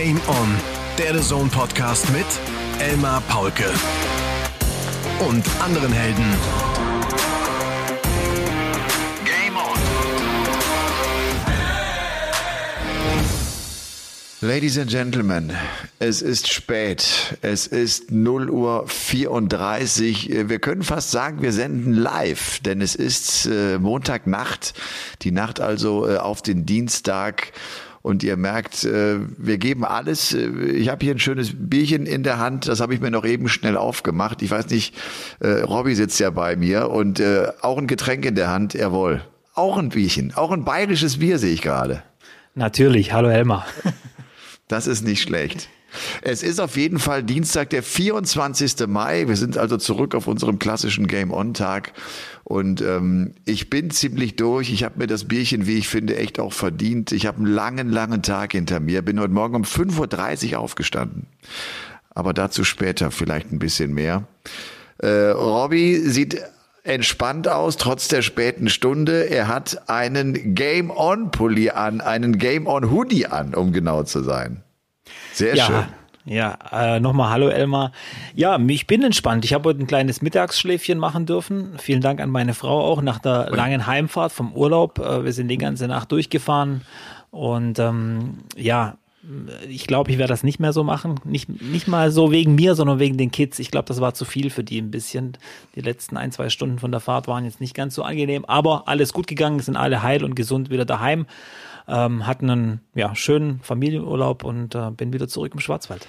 Game On, der The Zone Podcast mit Elmar Paulke und anderen Helden. Game On. Ladies and Gentlemen, es ist spät. Es ist 0 Uhr 34. Wir können fast sagen, wir senden live, denn es ist äh, Montagnacht, die Nacht also äh, auf den Dienstag. Und ihr merkt, äh, wir geben alles. Ich habe hier ein schönes Bierchen in der Hand, das habe ich mir noch eben schnell aufgemacht. Ich weiß nicht, äh, Robby sitzt ja bei mir und äh, auch ein Getränk in der Hand, jawohl. Auch ein Bierchen, auch ein bayerisches Bier sehe ich gerade. Natürlich, hallo Helmer. Das ist nicht schlecht. Es ist auf jeden Fall Dienstag, der 24. Mai. Wir sind also zurück auf unserem klassischen Game-On-Tag. Und ähm, ich bin ziemlich durch. Ich habe mir das Bierchen, wie ich finde, echt auch verdient. Ich habe einen langen, langen Tag hinter mir. Bin heute Morgen um 5.30 Uhr aufgestanden. Aber dazu später vielleicht ein bisschen mehr. Äh, Robby sieht entspannt aus, trotz der späten Stunde. Er hat einen Game-On-Pulli an, einen Game-On-Hoodie an, um genau zu sein. Sehr ja. schön. Ja, äh, nochmal Hallo Elmar. Ja, ich bin entspannt. Ich habe heute ein kleines Mittagsschläfchen machen dürfen. Vielen Dank an meine Frau auch nach der langen Heimfahrt vom Urlaub. Äh, wir sind die ganze Nacht durchgefahren und ähm, ja, ich glaube, ich werde das nicht mehr so machen. Nicht, nicht mal so wegen mir, sondern wegen den Kids. Ich glaube, das war zu viel für die ein bisschen. Die letzten ein, zwei Stunden von der Fahrt waren jetzt nicht ganz so angenehm, aber alles gut gegangen, sind alle heil und gesund wieder daheim. Ähm, hatten einen ja, schönen Familienurlaub und äh, bin wieder zurück im Schwarzwald.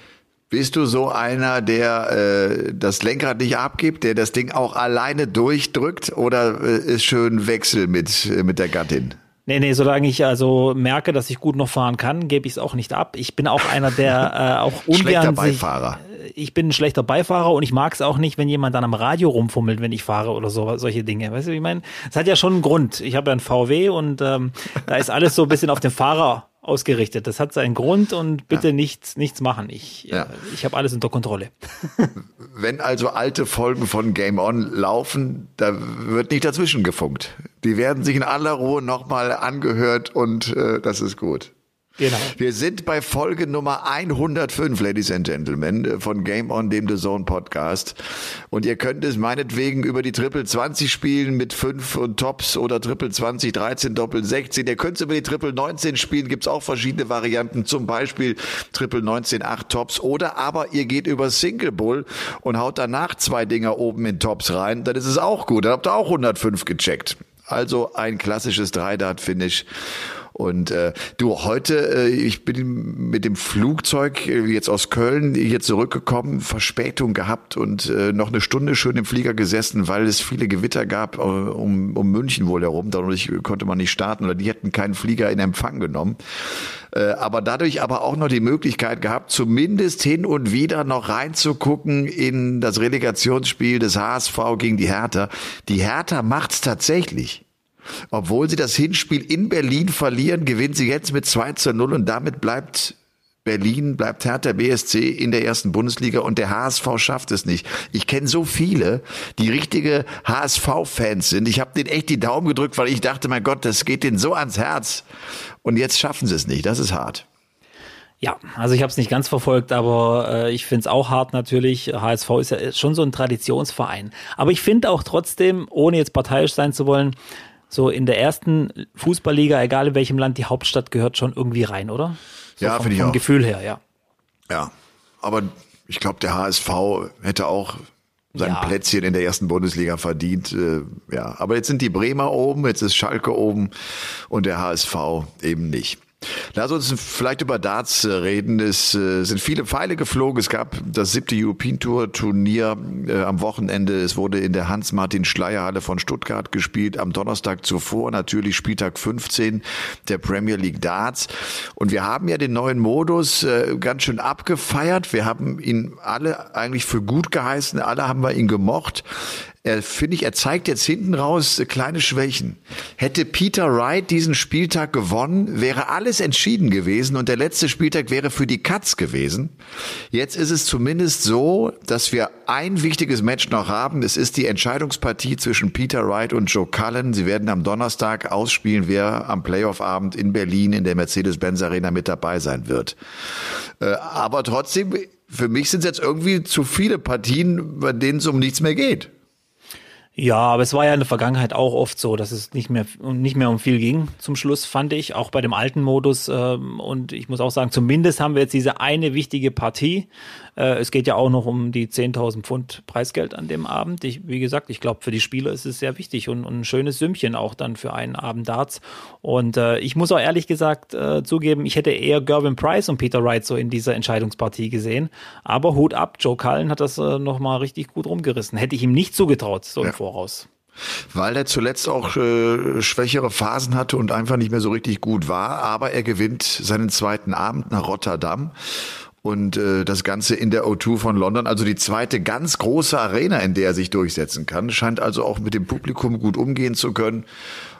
Bist du so einer, der äh, das Lenkrad nicht abgibt, der das Ding auch alleine durchdrückt oder äh, ist schön Wechsel mit, äh, mit der Gattin? Nee, nee, solange ich also merke, dass ich gut noch fahren kann, gebe ich es auch nicht ab. Ich bin auch einer, der äh, auch ungern Schlechter sich, Beifahrer. Ich bin ein schlechter Beifahrer und ich mag es auch nicht, wenn jemand dann am Radio rumfummelt, wenn ich fahre oder so solche Dinge. Weißt du, wie ich meine? Es hat ja schon einen Grund. Ich habe ja einen VW und ähm, da ist alles so ein bisschen auf den Fahrer ausgerichtet. Das hat seinen Grund und bitte ja. nichts, nichts machen. Ich, ja. äh, ich habe alles unter Kontrolle. Wenn also alte Folgen von Game On laufen, da wird nicht dazwischen gefunkt. Die werden sich in aller Ruhe nochmal angehört und äh, das ist gut. Genau. Wir sind bei Folge Nummer 105, Ladies and Gentlemen, von Game On, dem The Zone Podcast. Und ihr könnt es meinetwegen über die Triple 20 spielen mit 5 und Tops oder Triple 20, 13, Doppel 16. Ihr könnt es über die Triple 19 spielen, gibt's auch verschiedene Varianten, zum Beispiel Triple 19, 8 Tops. Oder aber ihr geht über Single Bull und haut danach zwei Dinger oben in Tops rein, dann ist es auch gut. Dann habt ihr auch 105 gecheckt. Also ein klassisches Dreidart-Finish. Und äh, du, heute, äh, ich bin mit dem Flugzeug äh, jetzt aus Köln hier zurückgekommen, Verspätung gehabt und äh, noch eine Stunde schön im Flieger gesessen, weil es viele Gewitter gab äh, um, um München wohl herum. Dadurch konnte man nicht starten oder die hätten keinen Flieger in Empfang genommen. Äh, aber dadurch aber auch noch die Möglichkeit gehabt, zumindest hin und wieder noch reinzugucken in das Relegationsspiel des HSV gegen die Hertha. Die Hertha macht's tatsächlich. Obwohl sie das Hinspiel in Berlin verlieren, gewinnen sie jetzt mit 2 zu 0 und damit bleibt Berlin, bleibt Hertha BSC in der ersten Bundesliga und der HSV schafft es nicht. Ich kenne so viele, die richtige HSV-Fans sind. Ich habe denen echt die Daumen gedrückt, weil ich dachte, mein Gott, das geht denen so ans Herz. Und jetzt schaffen sie es nicht. Das ist hart. Ja, also ich habe es nicht ganz verfolgt, aber äh, ich finde es auch hart natürlich. HSV ist ja schon so ein Traditionsverein. Aber ich finde auch trotzdem, ohne jetzt parteiisch sein zu wollen, so in der ersten Fußballliga, egal in welchem Land, die Hauptstadt gehört schon irgendwie rein, oder? So ja, finde ich auch. Vom Gefühl her, ja. Ja, aber ich glaube, der HSV hätte auch sein Ja. Plätzchen in der ersten Bundesliga verdient. Äh, ja, aber jetzt sind die Bremer oben, jetzt ist Schalke oben und der HSV eben nicht. Lass uns vielleicht über Darts äh, reden. Es äh, sind viele Pfeile geflogen. Es gab das siebte European Tour Turnier äh, am Wochenende. Es wurde in der Hans-Martin-Schleyer-Halle von Stuttgart gespielt. Am Donnerstag zuvor natürlich Spieltag 15 der Premier League Darts. Und wir haben ja den neuen Modus ganz schön abgefeiert. Wir haben ihn alle eigentlich für gut geheißen. Alle haben wir ihn gemocht. Er finde ich, er zeigt jetzt hinten raus kleine Schwächen. Hätte Peter Wright diesen Spieltag gewonnen, wäre alles entschieden gewesen und der letzte Spieltag wäre für die Katz gewesen. Jetzt ist es zumindest so, dass wir ein wichtiges Match noch haben. Es ist die Entscheidungspartie zwischen Peter Wright und Joe Cullen. Sie werden am Donnerstag ausspielen, wer am Playoff-Abend in Berlin in der Mercedes-Benz Arena mit dabei sein wird. Äh, aber trotzdem, für mich sind es jetzt irgendwie zu viele Partien, bei denen es um nichts mehr geht. Ja, aber es war ja in der Vergangenheit auch oft so, dass es nicht mehr nicht mehr um viel ging zum Schluss, fand ich, auch bei dem alten Modus. Ähm, und ich muss auch sagen, zumindest haben wir jetzt diese eine wichtige Partie. Äh, es geht ja auch noch um die 10.000 Pfund Preisgeld an dem Abend. Ich, wie gesagt, ich glaube, für die Spieler ist es sehr wichtig und, und, ein schönes Sümmchen auch dann für einen Abend Darts. Und äh, ich muss auch ehrlich gesagt äh, zugeben, ich hätte eher Gervin Price und Peter Wright so in dieser Entscheidungspartie gesehen. Aber Hut ab, Joe Cullen hat das äh, nochmal richtig gut rumgerissen. Hätte ich ihm nicht zugetraut, so ja. im Voraus weil er zuletzt auch äh, schwächere Phasen hatte und einfach nicht mehr so richtig gut war. Aber er gewinnt seinen zweiten Abend nach Rotterdam und äh, das Ganze in der O2 von London, also die zweite ganz große Arena, in der er sich durchsetzen kann, scheint also auch mit dem Publikum gut umgehen zu können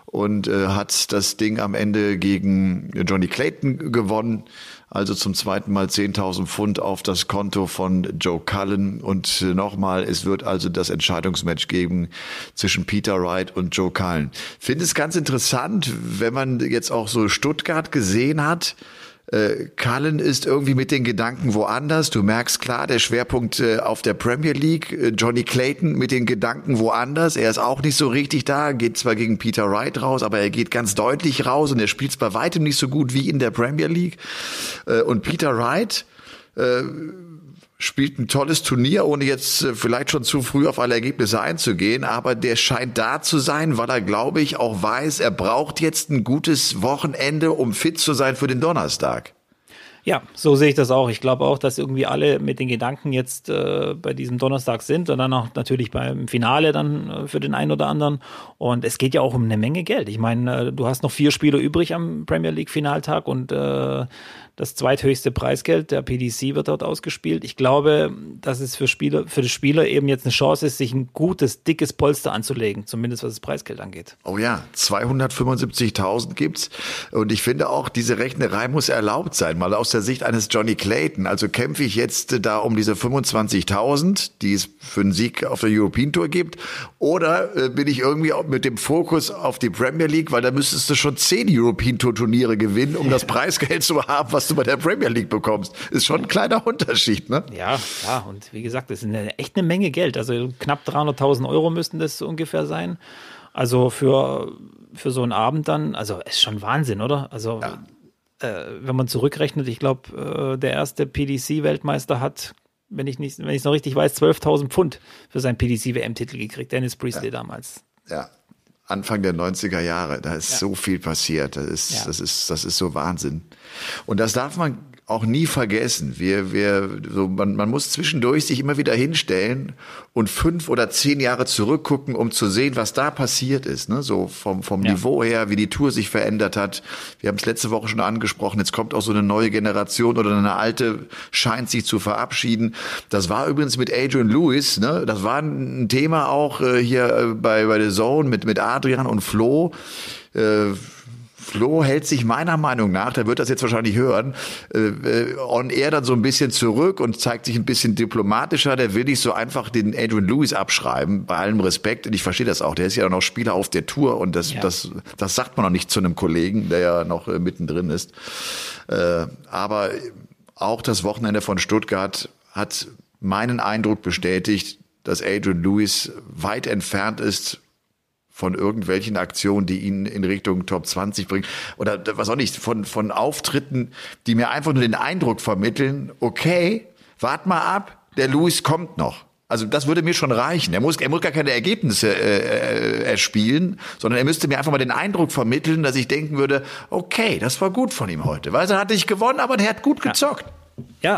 und äh, hat das Ding am Ende gegen Johnny Clayton gewonnen. Also zum zweiten Mal 10.000 Pfund auf das Konto von Joe Cullen. Und äh, nochmal, es wird also das Entscheidungsmatch geben zwischen Peter Wright und Joe Cullen. Finde es ganz interessant, wenn man jetzt auch so Stuttgart gesehen hat äh, Cullen ist irgendwie mit den Gedanken woanders. Du merkst klar, der Schwerpunkt äh, auf der Premier League. Äh, Johnny Clayton mit den Gedanken woanders. Er ist auch nicht so richtig da, geht zwar gegen Peter Wright raus, aber er geht ganz deutlich raus und er spielt bei weitem nicht so gut wie in der Premier League. Äh, und Peter Wright, spielt ein tolles Turnier, ohne jetzt äh, vielleicht schon zu früh auf alle Ergebnisse einzugehen, aber der scheint da zu sein, weil er, glaube ich, auch weiß, er braucht jetzt ein gutes Wochenende, um fit zu sein für den Donnerstag. Ja, so sehe ich das auch. Ich glaube auch, dass irgendwie alle mit den Gedanken jetzt äh, bei diesem Donnerstag sind und dann auch natürlich beim Finale dann äh, für den einen oder anderen. Und es geht ja auch um eine Menge Geld. Ich meine, äh, du hast noch vier Spiele übrig am Premier League Finaltag und äh, das zweithöchste Preisgeld der PDC wird dort ausgespielt. Ich glaube, dass es für Spieler, für die Spieler eben jetzt eine Chance ist, sich ein gutes, dickes Polster anzulegen, zumindest was das Preisgeld angeht. Oh ja, 275.000 gibt's. Und ich finde auch, diese Rechnerei muss erlaubt sein, mal aus der Sicht eines Johnny Clayton. Also kämpfe ich jetzt da um diese 25.000, die es für einen Sieg auf der European Tour gibt, oder äh, bin ich irgendwie mit dem Fokus auf die Premier League, weil da müsstest du schon zehn European Tour Turniere gewinnen, um das Preisgeld zu haben, was du bei der Premier League bekommst. Ist schon ein kleiner Unterschied, ne? Ja, ja. Und wie gesagt, das ist eine, echt eine Menge Geld. Also knapp 300.000 Euro müssten das ungefähr sein. Also für, für so einen Abend dann, also ist schon Wahnsinn, oder? Also ja. äh, wenn man zurückrechnet, ich glaube, äh, der erste PDC-Weltmeister hat, wenn ich nicht, wenn ich es noch richtig weiß, 12.000 Pfund für seinen PDC-WM-Titel gekriegt. Dennis Priestley ja. damals. Ja, Anfang der 90er Jahre. Da ist ja. so viel passiert. Das ist, ja. das ist, das ist so Wahnsinn. Und das darf man auch nie vergessen. Wir, wir, so, man, man muss zwischendurch sich immer wieder hinstellen und fünf oder zehn Jahre zurückgucken, um zu sehen, was da passiert ist. Ne? So vom, vom ja. Niveau her, wie die Tour sich verändert hat. Wir haben es letzte Woche schon angesprochen. Jetzt kommt auch so eine neue Generation oder eine alte scheint sich zu verabschieden. Das war übrigens mit Adrian Lewis. Ne? Das war ein Thema auch äh, hier äh, bei bei The Zone mit mit Adrian und Flo. Äh, Flo hält sich meiner Meinung nach, der wird das jetzt wahrscheinlich hören, äh, äh, on air dann so ein bisschen zurück und zeigt sich ein bisschen diplomatischer. Der will nicht so einfach den Adrian Lewis abschreiben, bei allem Respekt. Und ich verstehe das auch. Der ist ja noch Spieler auf der Tour und das, ja. das, das sagt man noch nicht zu einem Kollegen, der ja noch äh, mittendrin ist. Äh, aber auch das Wochenende von Stuttgart hat meinen Eindruck bestätigt, dass Adrian Lewis weit entfernt ist von irgendwelchen Aktionen, die ihn in Richtung Top 20 bringen oder was auch nicht, von, von Auftritten, die mir einfach nur den Eindruck vermitteln, okay, wart mal ab, der Luis kommt noch. Also das würde mir schon reichen. Er muss, er muss gar keine Ergebnisse äh, äh, erspielen, sondern er müsste mir einfach mal den Eindruck vermitteln, dass ich denken würde, okay, das war gut von ihm heute. Weil er hat nicht gewonnen, aber er hat gut gezockt. Ja,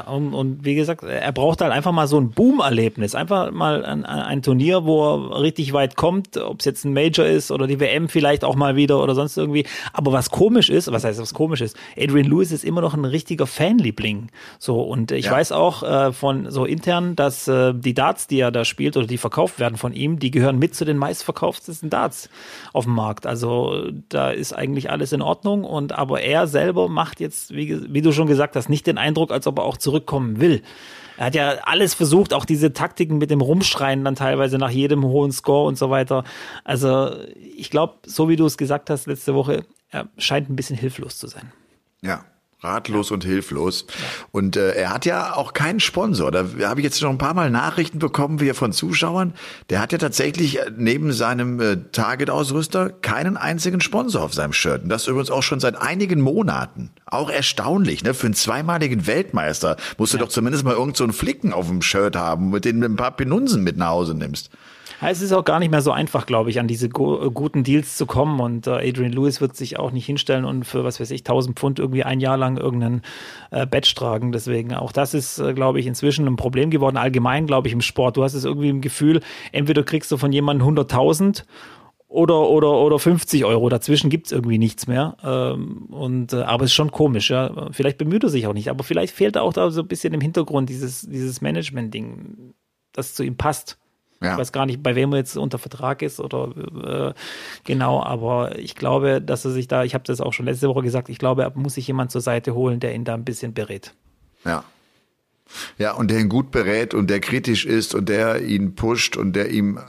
und, und wie gesagt, er braucht halt einfach mal so ein Boom-Erlebnis. Einfach mal ein, ein Turnier, wo er richtig weit kommt, ob es jetzt ein Major ist oder die WM vielleicht auch mal wieder oder sonst irgendwie. Aber was komisch ist, was heißt was komisch ist, Adrian Lewis ist immer noch ein richtiger Fanliebling. So, und ich ja. weiß auch äh, von so intern, dass äh, die Darts, die er da spielt oder die verkauft werden von ihm, die gehören mit zu den meistverkauftesten Darts auf dem Markt. Also da ist eigentlich alles in Ordnung. Und aber er selber macht jetzt, wie, wie du schon gesagt hast, nicht den Eindruck, als ob er auch zurückkommen will. Er hat ja alles versucht, auch diese Taktiken mit dem Rumschreien dann teilweise nach jedem hohen Score und so weiter. Also ich glaube, so wie du es gesagt hast letzte Woche, er scheint ein bisschen hilflos zu sein. Ja, ratlos ja. und hilflos. Ja. Und äh, er hat ja auch keinen Sponsor. Da habe ich jetzt schon ein paar Mal Nachrichten bekommen, wie von Zuschauern. Der hat ja tatsächlich äh, neben seinem äh, Target-Ausrüster keinen einzigen Sponsor auf seinem Shirt. Und das übrigens auch schon seit einigen Monaten. Auch erstaunlich, ne? Für einen zweimaligen Weltmeister musst du ja. doch zumindest mal irgend so einen Flicken auf dem Shirt haben, mit dem du ein paar Penunsen mit nach Hause nimmst. Es ist auch gar nicht mehr so einfach, glaube ich, an diese äh, guten Deals zu kommen. Und äh, Adrian Lewis wird sich auch nicht hinstellen und für, was weiß ich, 1000 Pfund irgendwie ein Jahr lang irgendeinen äh, Badge tragen. Deswegen auch das ist, äh, glaube ich, inzwischen ein Problem geworden. Allgemein, glaube ich, im Sport. Du hast es irgendwie im Gefühl, entweder kriegst du von jemandem 100.000 oder, oder, oder 50 Euro. Dazwischen gibt's irgendwie nichts mehr. Ähm, und, äh, aber es ist schon komisch, ja. Vielleicht bemüht er sich auch nicht, aber vielleicht fehlt auch da so ein bisschen im Hintergrund dieses, dieses Management-Ding, das zu ihm passt. Ja. Ich weiß gar nicht, bei wem er jetzt unter Vertrag ist oder äh, genau, aber ich glaube, dass er sich da, ich habe das auch schon letzte Woche gesagt, ich glaube, er muss sich jemand zur Seite holen, der ihn da ein bisschen berät. Ja. Ja, und der ihn gut berät und der kritisch ist und der ihn pusht und der ihm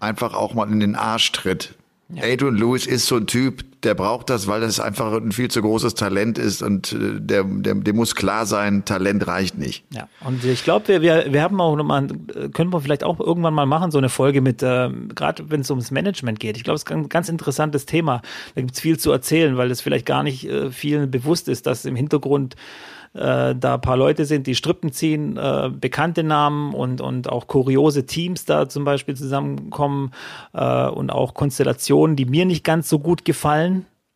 einfach auch mal in den Arsch tritt. Ja. Adrian Lewis ist so ein Typ, der braucht das, weil das einfach ein viel zu großes Talent ist und äh, der, der, der muss klar sein, Talent reicht nicht. Ja, und ich glaube, wir, wir, wir haben auch nochmal, können wir vielleicht auch irgendwann mal machen, so eine Folge mit, äh, gerade wenn es ums Management geht. Ich glaube, es ist ein ganz interessantes Thema. Da gibt es viel zu erzählen, weil es vielleicht gar nicht äh, vielen bewusst ist, dass im Hintergrund äh, da ein paar Leute sind, die Strippen ziehen, äh, bekannte Namen und, und auch kuriose Teams da zum Beispiel zusammenkommen äh, und auch Konstellationen, die mir nicht ganz so gut gefallen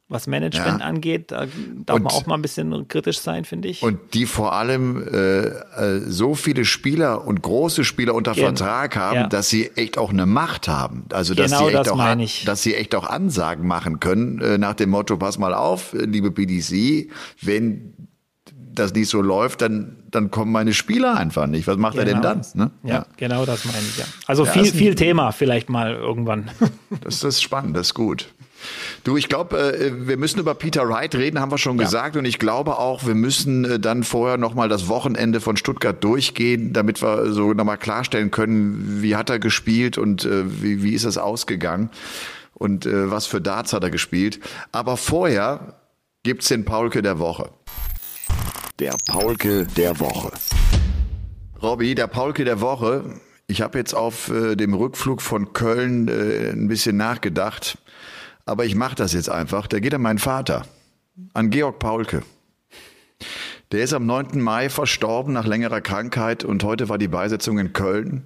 was Management ja. angeht, da darf und, man auch mal ein bisschen kritisch sein, finde ich. Und die vor allem äh, äh, so viele Spieler und große Spieler unter Gen Vertrag haben, ja. dass sie echt auch eine Macht haben. Also dass genau sie echt das auch, dass sie echt auch Ansagen machen können äh, nach dem Motto: Pass mal auf, liebe BDC, wenn das nicht so läuft, dann, dann kommen meine Spieler einfach nicht. Was macht genau. er denn genau. dann? Ne? Ja, ja, genau das meine ich, ja. Also ja, viel, viel Thema vielleicht mal irgendwann. Das ist spannend, das ist gut. Du, ich glaube, äh, wir müssen über Peter Wright reden, haben wir schon ja. gesagt. Und ich glaube auch, wir müssen äh, dann vorher nochmal das Wochenende von Stuttgart durchgehen, damit wir so nochmal klarstellen können, wie hat er gespielt und äh, wie, wie ist es ausgegangen und was für Darts hat er gespielt. Aber vorher gibt's den Paulke der Woche. Der Paulke der Woche. Robby, der Paulke der Woche. Ich habe jetzt auf äh, dem Rückflug von Köln äh, ein bisschen nachgedacht, aber ich mache das jetzt einfach. Der geht an meinen Vater, an Georg Paulke. Der ist am 9. Mai verstorben nach längerer Krankheit und heute war die Beisetzung in Köln.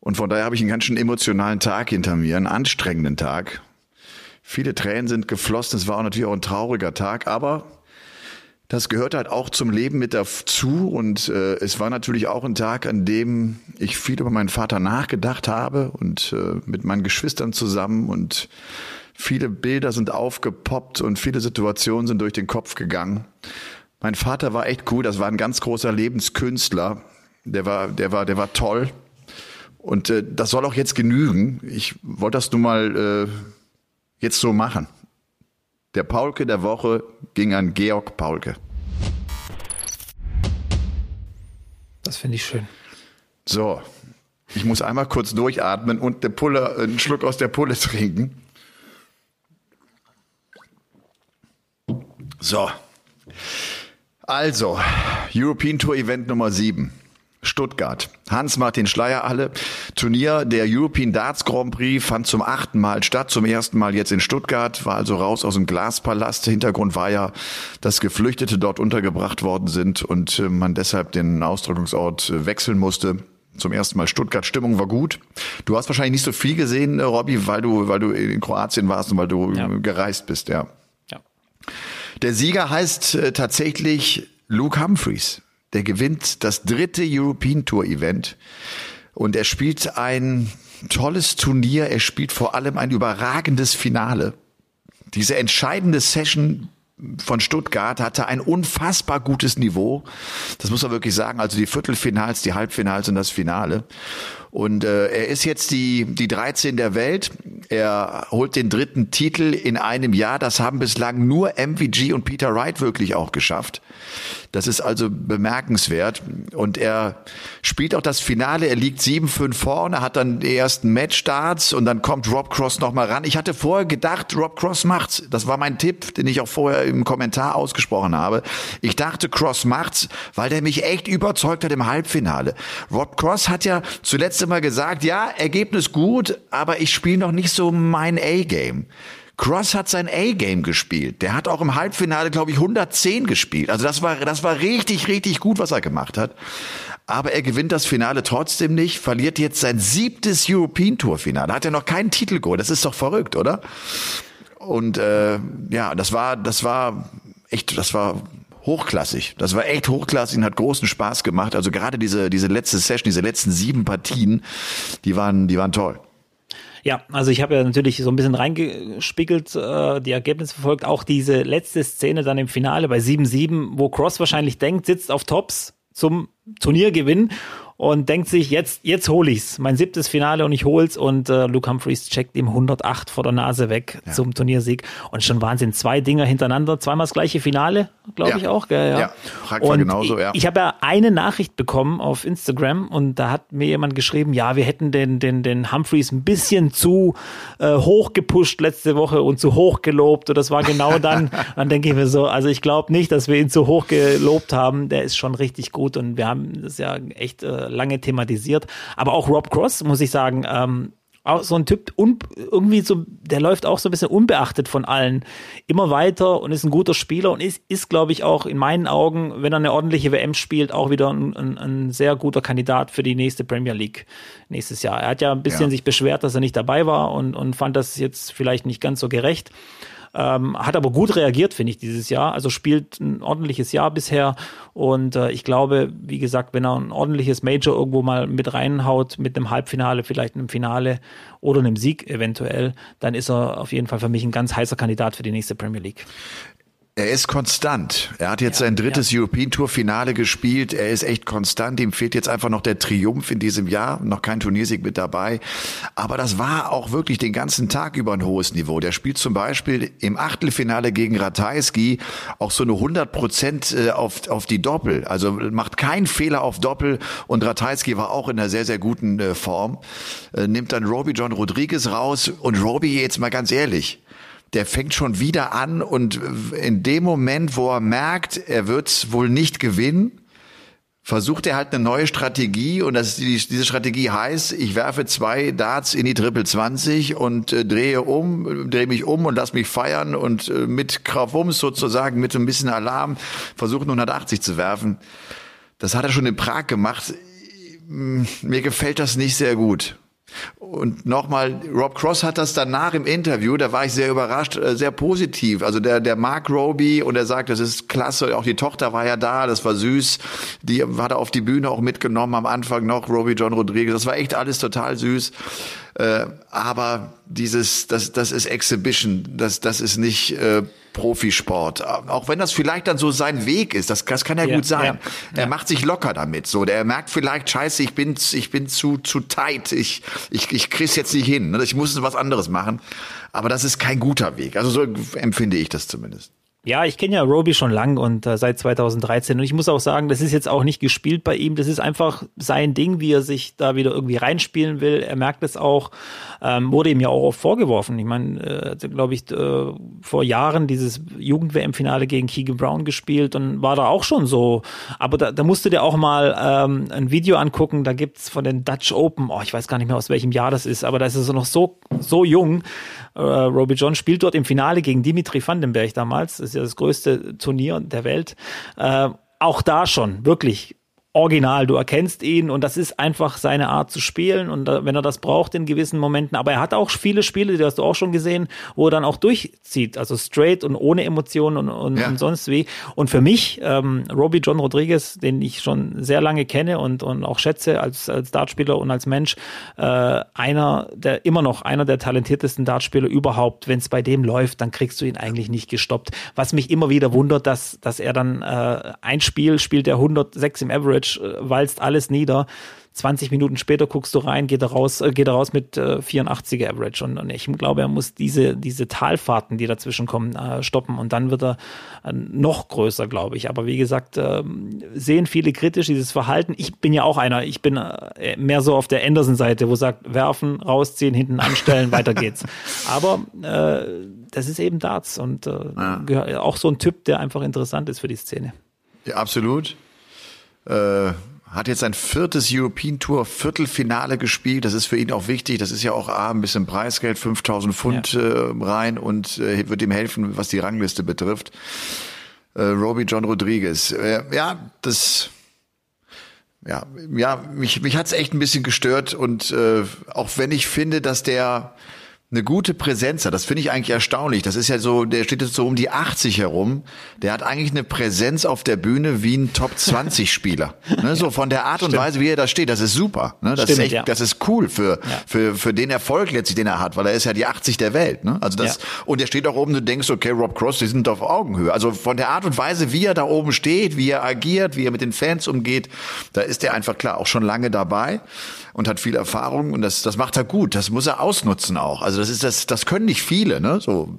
Und von daher habe ich einen ganz schön emotionalen Tag hinter mir, einen anstrengenden Tag. Viele Tränen sind geflossen, es war auch natürlich auch ein trauriger Tag, aber das gehört halt auch zum Leben mit dazu und äh, es war natürlich auch ein Tag, an dem ich viel über meinen Vater nachgedacht habe und äh, mit meinen Geschwistern zusammen und viele Bilder sind aufgepoppt und viele Situationen sind durch den Kopf gegangen. Mein Vater war echt cool, das war ein ganz großer Lebenskünstler. Der war, der war, der war toll. Und äh, das soll auch jetzt genügen. Ich wollte das nun mal äh, jetzt so machen. Der Paulke der Woche ging an Georg Paulke. Das finde ich schön. So, ich muss einmal kurz durchatmen und eine Pulle, einen Schluck aus der Pulle trinken. So. Also, European Tour Event Nummer 7. Stuttgart. Hans-Martin Schleierhalle. Turnier der European Darts Grand Prix fand zum achten Mal statt, zum ersten Mal jetzt in Stuttgart, war also raus aus dem Glaspalast. Hintergrund war ja, dass Geflüchtete dort untergebracht worden sind und äh, man deshalb den Austragungsort äh, wechseln musste. Zum ersten Mal Stuttgart. Stimmung war gut. Du hast wahrscheinlich nicht so viel gesehen, äh, Robby, weil du, weil du in Kroatien warst und weil du ja. gereist bist, ja. Der Sieger heißt tatsächlich Luke Humphreys. Der gewinnt das dritte European Tour Event und er spielt ein tolles Turnier. Er spielt vor allem ein überragendes Finale. Diese entscheidende Session von Stuttgart hatte ein unfassbar gutes Niveau. Das muss man wirklich sagen. Also die Viertelfinals, die Halbfinals und das Finale. Und äh, er ist jetzt die, die 13 der Welt. Er holt den dritten Titel in einem Jahr. Das haben bislang nur MVG und Peter Wright wirklich auch geschafft. Das ist also bemerkenswert. Und er spielt auch das Finale. Er liegt 7-5 vorne, hat dann die ersten Matchstarts und dann kommt Rob Cross nochmal ran. Ich hatte vorher gedacht, Rob Cross macht's. Das war mein Tipp, den ich auch vorher im Kommentar ausgesprochen habe. Ich dachte, Cross macht's, weil der mich echt überzeugt hat im Halbfinale. Rob Cross hat ja zuletzt immer gesagt, ja, Ergebnis gut, aber ich spiele noch nicht so mein A-Game. Cross hat sein A-Game gespielt. Der hat auch im Halbfinale, glaube ich, 110 gespielt. Also das war, das war richtig, richtig gut, was er gemacht hat. Aber er gewinnt das Finale trotzdem nicht, verliert jetzt sein siebtes European Tour Finale. Hat er noch keinen Titel geholt. Das ist doch verrückt, oder? Und äh, ja, das war, das war echt, das war hochklassig. Das war echt hochklassig und hat großen Spaß gemacht. Also gerade diese, diese letzte Session, diese letzten sieben Partien, die waren, die waren toll. Ja, also ich habe ja natürlich so ein bisschen reingespiegelt, äh, die Ergebnisse verfolgt. Auch diese letzte Szene dann im Finale bei 7-7, wo Cross wahrscheinlich denkt, sitzt auf Tops zum Turniergewinn und denkt sich, jetzt, jetzt hole ich's. Mein siebtes Finale und ich hol's und äh, Luke Humphreys checkt ihm 108 vor der Nase weg ja. zum Turniersieg. Und schon Wahnsinn, zwei Dinger hintereinander, zweimal das gleiche Finale, glaube ja. ich auch. Gell, ja, ja Prag war genauso, ja. Ich, ich habe ja eine Nachricht bekommen auf Instagram und da hat mir jemand geschrieben, ja, wir hätten den, den, den Humphreys ein bisschen zu äh, hoch gepusht letzte Woche und zu hoch gelobt und das war genau dann. dann denke ich mir so, also ich glaube nicht, dass wir ihn zu hoch gelobt haben. Der ist schon richtig gut und wir haben das ja echt äh, lange thematisiert. Aber auch Rob Cross, muss ich sagen, ähm, auch so ein Typ, un, irgendwie so, der läuft auch so ein bisschen unbeachtet von allen immer weiter und ist ein guter Spieler und ist, ist glaube ich, auch in meinen Augen, wenn er eine ordentliche WM spielt, auch wieder ein, ein, ein, sehr guter Kandidat für die nächste Premier League nächstes Jahr. Er hat ja ein bisschen ja. sich beschwert, dass er nicht dabei war und, und fand das jetzt vielleicht nicht ganz so gerecht. Ähm, hat aber gut reagiert, finde ich, dieses Jahr. Also spielt ein ordentliches Jahr bisher. Und äh, ich glaube, wie gesagt, wenn er ein ordentliches Major irgendwo mal mit reinhaut, mit einem Halbfinale, vielleicht einem Finale oder einem Sieg eventuell, dann ist er auf jeden Fall für mich ein ganz heißer Kandidat für die nächste Premier League. Er ist konstant. Er hat jetzt ja, sein drittes ja. European Tour Finale gespielt. Er ist echt konstant. Ihm fehlt jetzt einfach noch der Triumph in diesem Jahr. Noch kein Turniersieg mit dabei. Aber das war auch wirklich den ganzen Tag über ein hohes Niveau. Der spielt zum Beispiel im Achtelfinale gegen Ratajski auch so eine 100 Prozent äh, auf, auf die Doppel. Also macht keinen Fehler auf Doppel. Und Ratajski war auch in einer sehr, sehr guten äh, Form. Äh, nimmt dann Roby John Rodriguez raus. Und Roby jetzt mal ganz ehrlich der fängt schon wieder an und in dem Moment, wo er merkt, er wird wohl nicht gewinnen, versucht er halt eine neue Strategie und das, diese Strategie heißt, ich werfe zwei Darts in die Triple 20 und äh, drehe um, drehe mich um und lass mich feiern und äh, mit Krawums sozusagen, mit ein bisschen Alarm, versuchen 180 zu werfen. Das hat er schon in Prag gemacht. Mir gefällt das nicht sehr gut. Und nochmal, Rob Cross hat das danach im Interview, da war ich sehr überrascht, äh, sehr positiv. Also der, der Mark Roby und er sagt, das ist klasse, auch die Tochter war ja da, das war süß. Die hat er auf die Bühne auch mitgenommen am Anfang noch, Roby John Rodriguez. Das war echt alles total süß. Äh, aber dieses, das, das ist Exhibition, das, das ist nicht äh, Profisport. Auch wenn das vielleicht dann so sein Weg ist, das, das kann ja, ja gut sein. Ja, er macht sich locker damit. So, der merkt vielleicht, scheiße, ich bin, ich bin zu, zu tight, ich, ich, ich krieg's jetzt nicht hin. Ich muss was anderes machen. Aber das ist kein guter Weg. Also so empfinde ich das zumindest. Ja, ich kenne ja Roby schon lang und äh, seit 2013 und ich muss auch sagen, das ist jetzt auch nicht gespielt bei ihm. Das ist einfach sein Ding, wie er sich da wieder irgendwie reinspielen will. Er merkt es auch, ähm, wurde ihm ja auch oft vorgeworfen. Ich meine, äh, glaube ich, äh, vor Jahren dieses Jugend-WM-Finale gegen Keegan Brown gespielt und war da auch schon so. Aber da, da musst du dir auch mal ähm, ein Video angucken. Da gibt's von den Dutch Open, oh, ich weiß gar nicht mehr aus welchem Jahr das ist, aber da ist es noch so so jung. Äh, Robbie John spielt dort im Finale gegen Dimitri Vandenberg damals. Das ist ja das größte Turnier der Welt. Äh, auch da schon, wirklich original. Du erkennst ihn und das ist einfach seine Art zu spielen und wenn er das braucht in gewissen Momenten. Aber er hat auch viele Spiele, die hast du auch schon gesehen, wo er dann auch durchzieht, also straight und ohne Emotionen und, und, ja. und sonst wie. Und für mich, ähm, Robbie John Rodriguez, den ich schon sehr lange kenne und, und auch schätze als, als Dartspieler und als Mensch, äh, einer der immer noch einer der talentiertesten Dartspieler überhaupt. Wenn es bei dem läuft, dann kriegst du ihn eigentlich nicht gestoppt. Was mich immer wieder wundert, dass, dass er dann äh, ein Spiel spielt, der 106 im Average, äh, walzt alles nieder. 20 Minuten später guckst du rein, geht er raus, äh, geht er raus mit äh, 84er Average. Und, und, ich glaube, er muss diese, diese Talfahrten, die dazwischen kommen, äh, stoppen. Und dann wird er äh, noch größer, glaube ich. Aber wie gesagt, äh, sehen viele kritisch dieses Verhalten. Ich bin ja auch einer, ich bin äh, mehr so auf der Anderson-Seite, wo sagt, werfen, rausziehen, hinten anstellen, weiter geht's. Aber äh, das ist eben Darts und äh, ja. auch so ein Typ, der einfach interessant ist für die Szene. Ja, absolut. Äh hat jetzt sein viertes European Tour Viertelfinale gespielt. Das ist für ihn auch wichtig. Das ist ja auch A, ein bisschen Preisgeld, 5000 Pfund ja. äh, rein und äh, wird ihm helfen, was die Rangliste betrifft. Äh, Robbie John Rodriguez. Äh, ja, das ja, ja, mich, mich hat's echt ein bisschen gestört und äh, auch wenn ich finde, dass der eine gute Präsenz hat. Das finde ich eigentlich erstaunlich. Das ist ja so, der steht jetzt so um die 80 herum. Der hat eigentlich eine Präsenz auf der Bühne wie ein Top 20 Spieler. ne, so von der Art und Weise, wie er da steht. Das ist super. Ne? Das Stimmt, ist echt, ja. das ist cool für, ja. für, für den Erfolg letztlich, den er hat, weil er ist ja die 80 der Welt. Ne? Also das, ja. und er steht auch oben, du denkst, okay, Rob Cross, die sind auf Augenhöhe. Also von der Art und Weise, wie er da oben steht, wie er agiert, wie er mit den Fans umgeht, da ist er einfach klar auch schon lange dabei und hat viel Erfahrung und das, das macht er gut. Das muss er ausnutzen auch. Also das ist das, das können nicht viele, ne? So,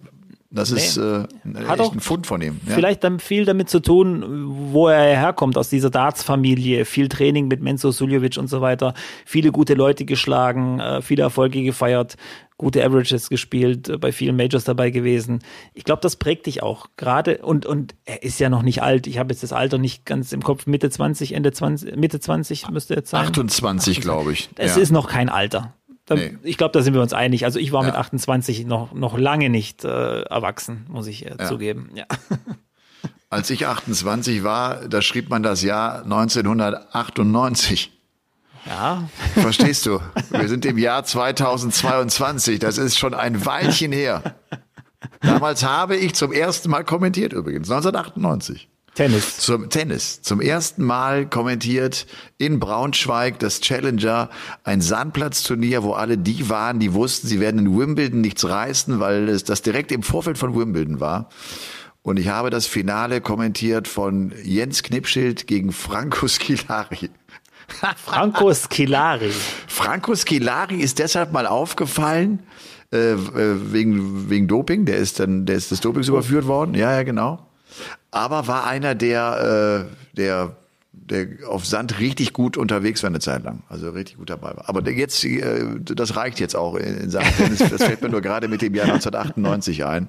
das nee. ist äh, Hat echt ein Fund von ihm. Ja. Vielleicht dann viel damit zu tun, wo er herkommt, aus dieser Darts-Familie. Viel Training mit Menzo Suljovic und so weiter. Viele gute Leute geschlagen, äh, viele Erfolge gefeiert gute Averages gespielt, äh, bei vielen Majors dabei gewesen. Ich glaube, das prägt dich auch gerade und und er ist ja noch nicht alt. Ich habe jetzt das Alter nicht ganz im Kopf. Mitte 20, Ende 20, Mitte 20 müsste jetzt sein. 28, glaube ich. Es ja. ist noch kein Alter. Da, nee. Ich glaube, da sind wir uns einig. Also ich war ja. mit 28 noch noch lange nicht äh, erwachsen, muss ich äh, ja. zugeben. Ja. Als ich 28 war, da schrieb man das Jahr 1998. Ja. Verstehst du? Wir sind im Jahr 2022. Das ist schon ein Weilchen her. Damals habe ich zum ersten Mal kommentiert übrigens, 1998. Tennis. Zum Tennis. Zum ersten Mal kommentiert in Braunschweig das Challenger, ein Sandplatzturnier, wo alle die waren, die wussten, sie werden in Wimbledon nichts reißen, weil es das direkt im Vorfeld von Wimbledon war. Und ich habe das Finale kommentiert von Jens Knipschild gegen Franco Skilari. Franco Skilari. Franco Skilari ist deshalb mal aufgefallen, äh, äh, wegen, wegen Doping. Der ist dann, der ist des Dopings überführt worden. Ja, ja, genau. Aber war einer, der, äh, der, der auf Sand richtig gut unterwegs war eine Zeit lang. Also richtig gut dabei war. Aber jetzt, äh, das reicht jetzt auch in Sachen Tennis. Das fällt mir nur gerade mit dem Jahr 1998 ein.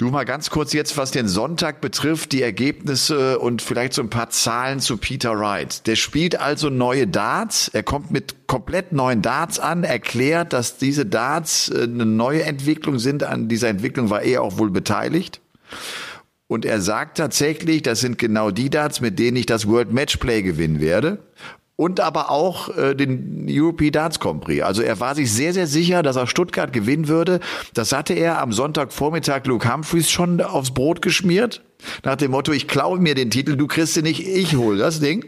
Du mal ganz kurz jetzt, was den Sonntag betrifft, die Ergebnisse und vielleicht so ein paar Zahlen zu Peter Wright. Der spielt also neue Darts. Er kommt mit komplett neuen Darts an, erklärt, dass diese Darts äh, eine neue Entwicklung sind. An dieser Entwicklung war er auch wohl beteiligt. Und er sagt tatsächlich, das sind genau die Darts, mit denen ich das World Matchplay gewinnen werde und aber auch äh, den European Darts Prix. Also er war sich sehr, sehr sicher, dass er Stuttgart gewinnen würde. Das hatte er am Sonntagvormittag Luke Humphreys schon aufs Brot geschmiert. Nach dem Motto, ich klaue mir den Titel, du kriegst ihn nicht, ich hol das Ding.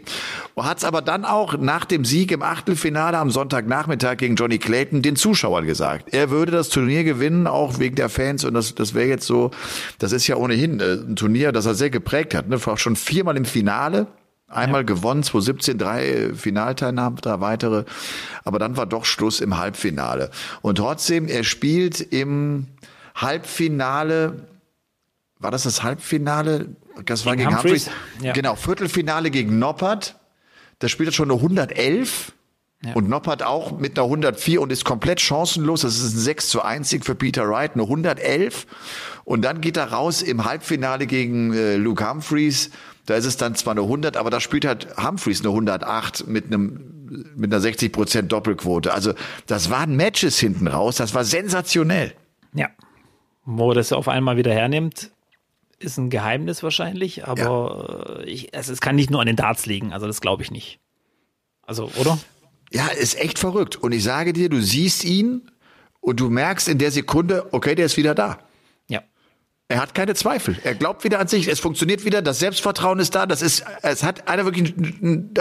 Hat es aber dann auch nach dem Sieg im Achtelfinale am Sonntagnachmittag gegen Johnny Clayton den Zuschauern gesagt. Er würde das Turnier gewinnen, auch wegen der Fans. Und das, das wäre jetzt so, das ist ja ohnehin äh, ein Turnier, das er sehr geprägt hat. Ne? Schon viermal im Finale Einmal ja. gewonnen, 2017 drei Finalteilnahmen, drei weitere. Aber dann war doch Schluss im Halbfinale. Und trotzdem, er spielt im Halbfinale, war das das Halbfinale? Das war gegen, gegen Humphreys. Humphreys. Ja. Genau, Viertelfinale gegen Noppert. Da spielt er schon eine 111. Ja. Und Noppert auch mit einer 104 und ist komplett chancenlos. Das ist ein 6 zu 1 Sieg für Peter Wright, eine 111. Und dann geht er raus im Halbfinale gegen äh, Luke Humphreys da ist es dann zwar eine 100, aber da spielt halt Humphreys eine 108 mit einem mit einer 60 Prozent Doppelquote. Also das waren Matches hinten raus. Das war sensationell. Ja, wo das auf einmal wieder hernimmt, ist ein Geheimnis wahrscheinlich, aber ja. ich, also es kann nicht nur an den Darts liegen, also das glaube ich nicht. Also, oder? Ja, ist echt verrückt. Und ich sage dir, du siehst ihn und du merkst in der Sekunde, okay, der ist wieder da. Er hat keine Zweifel. Er glaubt wieder an sich. Es funktioniert wieder. Das Selbstvertrauen ist da. Das ist, es hat einer wirklich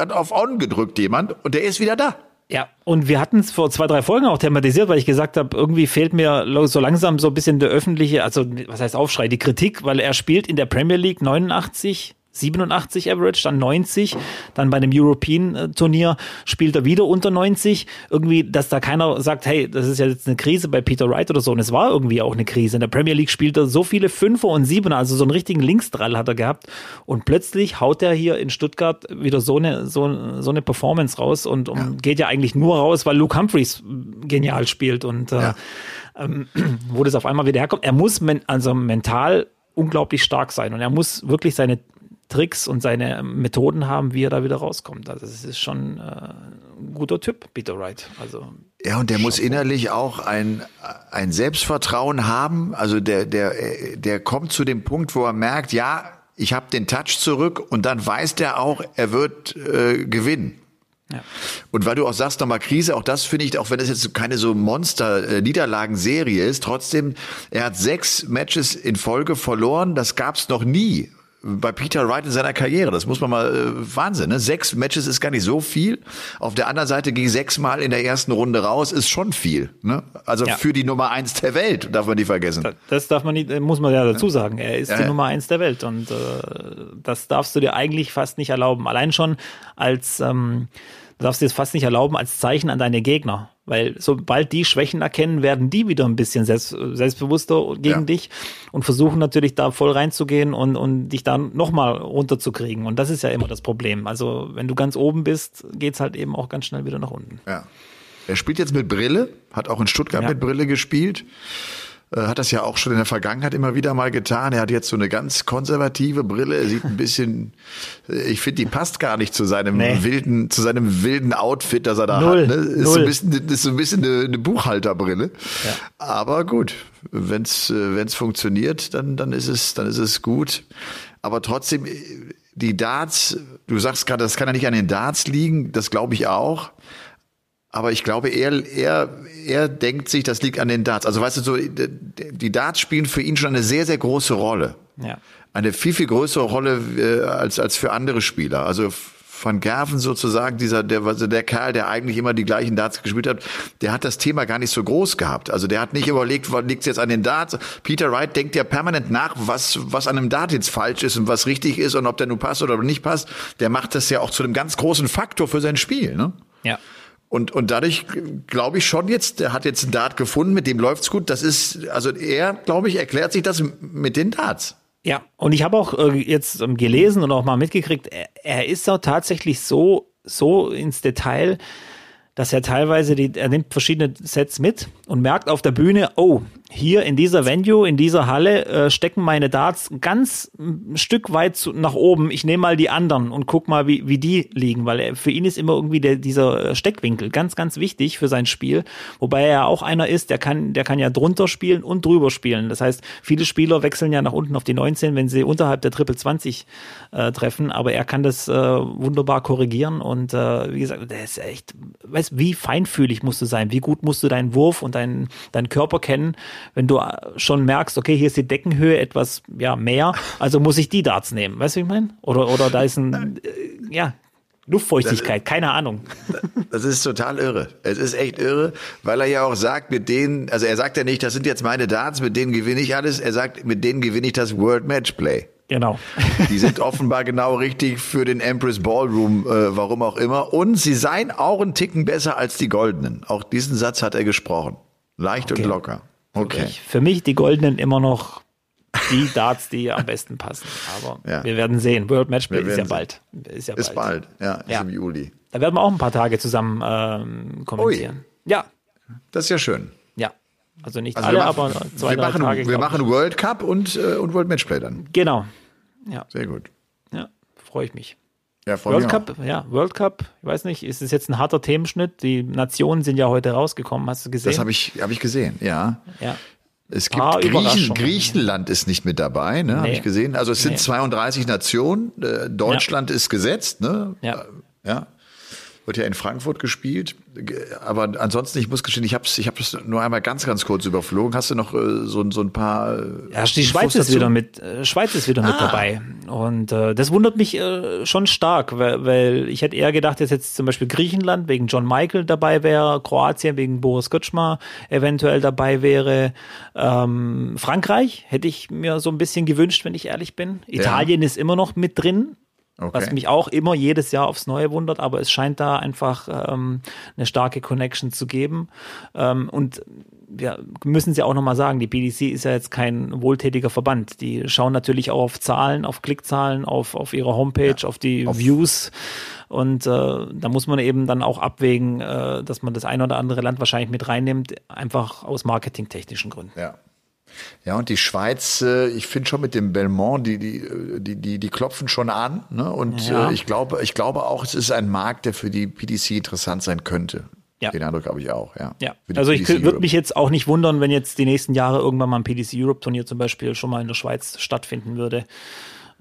auf On gedrückt, jemand, und der ist wieder da. Ja, und wir hatten es vor zwei, drei Folgen auch thematisiert, weil ich gesagt habe, irgendwie fehlt mir so langsam so ein bisschen der öffentliche, also was heißt Aufschrei, die Kritik, weil er spielt in der Premier League 89 87 Average, dann 90, dann bei einem European-Turnier spielt er wieder unter 90. Irgendwie, dass da keiner sagt, hey, das ist ja jetzt eine Krise bei Peter Wright oder so. Und es war irgendwie auch eine Krise. In der Premier League spielt er so viele Fünfer und Siebener, also so einen richtigen Linksdrall hat er gehabt. Und plötzlich haut er hier in Stuttgart wieder so eine, so, so eine Performance raus und, und ja. geht ja eigentlich nur raus, weil Luke Humphreys genial spielt und äh, ja. ähm, wo das auf einmal wieder herkommt. Er muss men also mental unglaublich stark sein und er muss wirklich seine Tricks und seine Methoden haben, wie er da wieder rauskommt. Also es ist schon äh, ein guter Typ, Peter Wright. Also ja, und der muss innerlich auch ein, ein Selbstvertrauen haben. Also der, der, der kommt zu dem Punkt, wo er merkt, ja, ich habe den Touch zurück und dann weiß der auch, er wird äh, gewinnen. Ja. Und weil du auch sagst, nochmal Krise, auch das finde ich, auch wenn das jetzt keine so Monster-Niederlagenserie ist, trotzdem, er hat sechs Matches in Folge verloren, das gab es noch nie bei Peter Wright in seiner Karriere. Das muss man mal äh, Wahnsinn. Ne? Sechs Matches ist gar nicht so viel. Auf der anderen Seite ging sechsmal in der ersten Runde raus, ist schon viel. Ne? Also ja. für die Nummer eins der Welt darf man nicht vergessen. Das darf man nicht, äh, muss man ja dazu sagen. Er ist ja. die Nummer eins der Welt und äh, das darfst du dir eigentlich fast nicht erlauben. Allein schon als ähm, du darfst dir das fast nicht erlauben als Zeichen an deine Gegner. Weil sobald die Schwächen erkennen, werden die wieder ein bisschen selbst, selbstbewusster gegen ja. dich und versuchen natürlich da voll reinzugehen und, und dich dann nochmal runterzukriegen. Und das ist ja immer das Problem. Also wenn du ganz oben bist, geht's halt eben auch ganz schnell wieder nach unten. Ja. Er spielt jetzt mit Brille, hat auch in Stuttgart ja. mit Brille gespielt. Äh, hat das ja auch schon in der Vergangenheit immer wieder mal getan. Er hat jetzt so eine ganz konservative Brille. Er sieht ein bisschen, äh, ich finde, die passt gar nicht zu seinem nee. wilden, zu seinem wilden Outfit, das er da Null. hat. Ne? Ist, Null. So ein bisschen, ist so ein bisschen eine, eine Buchhalterbrille. Ja. Aber gut, wenn's äh, wenn's funktioniert, dann dann ist es dann ist es gut. Aber trotzdem die Darts, du sagst gerade, das kann ja nicht an den Darts liegen, das glaube ich auch. Aber ich glaube, er, er, er denkt sich, das liegt an den Darts. Also weißt du, so, die Darts spielen für ihn schon eine sehr, sehr große Rolle. Ja. Eine viel, viel größere Rolle äh, als, als für andere Spieler. Also Van Gerven sozusagen, dieser, der, also der Kerl, der eigentlich immer die gleichen Darts gespielt hat, der hat das Thema gar nicht so groß gehabt. Also der hat nicht überlegt, was liegt jetzt an den Darts. Peter Wright denkt ja permanent nach, was, was an einem Dart jetzt falsch ist und was richtig ist und ob der nun passt oder nicht passt. Der macht das ja auch zu einem ganz großen Faktor für sein Spiel, ne? Ja. Und, und dadurch glaube ich schon jetzt, der hat jetzt einen Dart gefunden, mit dem läuft's gut. Das ist, also er, glaube ich, erklärt sich das mit den Darts. Ja, und ich habe auch äh, jetzt ähm, gelesen und auch mal mitgekriegt, er, er ist auch tatsächlich so, so ins Detail, dass er teilweise die, er nimmt verschiedene Sets mit und merkt auf der Bühne, oh, hier in dieser Venue, in dieser Halle äh, stecken meine Darts ganz ein Stück weit zu, nach oben. Ich nehme mal die anderen und guck mal, wie, wie die liegen, weil er, für ihn ist immer irgendwie der, dieser äh, Steckwinkel ganz, ganz wichtig für sein Spiel. Wobei er ja auch einer ist, der kann, der kann ja drunter spielen und drüber spielen. Das heißt, viele Spieler wechseln ja nach unten auf die 19, wenn sie unterhalb der Triple 20 äh, treffen, aber er kann das äh, wunderbar korrigieren und äh, wie gesagt, der ist echt, weißt, wie feinfühlig musst du sein, wie gut musst du deinen Wurf und deinen, deinen Körper kennen, wenn du äh, schon merkst, okay, hier ist die Deckenhöhe etwas ja mehr, also muss ich die Darts nehmen. Weißt du, wie ich meine? Oder, oder da ist ein, äh, ja, Luftfeuchtigkeit, das, keine Ahnung. Das ist total irre. Es ist echt irre, weil er ja auch sagt, mit denen, also er sagt ja nicht, das sind jetzt meine Darts, mit denen gewinne ich alles. Er sagt, mit denen gewinne ich das World Match Play. Genau. Die sind offenbar genau richtig für den Empress Ballroom, äh, warum auch immer. Und sie seien auch ein Ticken besser als die Goldenen. Auch diesen Satz hat er gesprochen. Leicht okay. und locker. Okay. Für mich, für mich die Goldenen immer noch die Darts, die am besten passen. Aber ja. wir werden sehen. World Matchplay ist ja bald. Ist ja ist bald. bald. Ja, ist ja. im Juli. Da werden wir auch ein paar Tage zusammen ähm, kommentieren. Ui. Ja. Das ist ja schön. Ja. Also nicht also alle, machen, aber zwei, wir machen, Tage. Wir machen World Cup und, äh, und World Matchplay dann. Genau. Ja. Sehr gut. Ja, freue ich mich. Ja, World Cup, auch. ja, World Cup, ich weiß nicht, ist es jetzt ein harter Themenschnitt? Die Nationen sind ja heute rausgekommen, hast du gesehen? Das habe ich, hab ich gesehen, ja. Ja. Es gibt ah, Griechen, Griechenland ist nicht mit dabei, ne? Nee. Habe ich gesehen. Also es sind nee. 32 Nationen. Äh, Deutschland ja. ist gesetzt, ne? Ja. Ja wird ja in Frankfurt gespielt. Aber ansonsten, ich muss gestehen, ich habe es ich hab's nur einmal ganz, ganz kurz überflogen. Hast du noch äh, so, so ein paar. Äh, ja, die Schweiz ist wieder mit, äh, Schweiz ist wieder ah. mit dabei. Und äh, das wundert mich äh, schon stark, weil, weil ich hätte eher gedacht, dass jetzt zum Beispiel Griechenland wegen John Michael dabei wäre, Kroatien wegen Boris Götzschmer eventuell dabei wäre. Ähm, Frankreich hätte ich mir so ein bisschen gewünscht, wenn ich ehrlich bin. Italien ja. ist immer noch mit drin. Okay. Was mich auch immer jedes Jahr aufs Neue wundert, aber es scheint da einfach ähm, eine starke Connection zu geben. Ähm, und wir müssen sie auch nochmal sagen, die BDC ist ja jetzt kein wohltätiger Verband. Die schauen natürlich auch auf Zahlen, auf Klickzahlen, auf, auf ihre Homepage, ja, auf die auf Views. Und äh, da muss man eben dann auch abwägen, äh, dass man das ein oder andere Land wahrscheinlich mit reinnimmt, einfach aus marketingtechnischen Gründen. Ja. Ja, und die Schweiz, äh, ich finde schon mit dem Belmont, die, die, die, die, die klopfen schon an. Ne? Und ja. äh, ich, glaube, ich glaube auch, es ist ein Markt, der für die PDC interessant sein könnte. Ja. Den Eindruck habe ich auch, ja. ja. Also ich würde mich jetzt auch nicht wundern, wenn jetzt die nächsten Jahre irgendwann mal ein PDC Europe Turnier zum Beispiel schon mal in der Schweiz stattfinden würde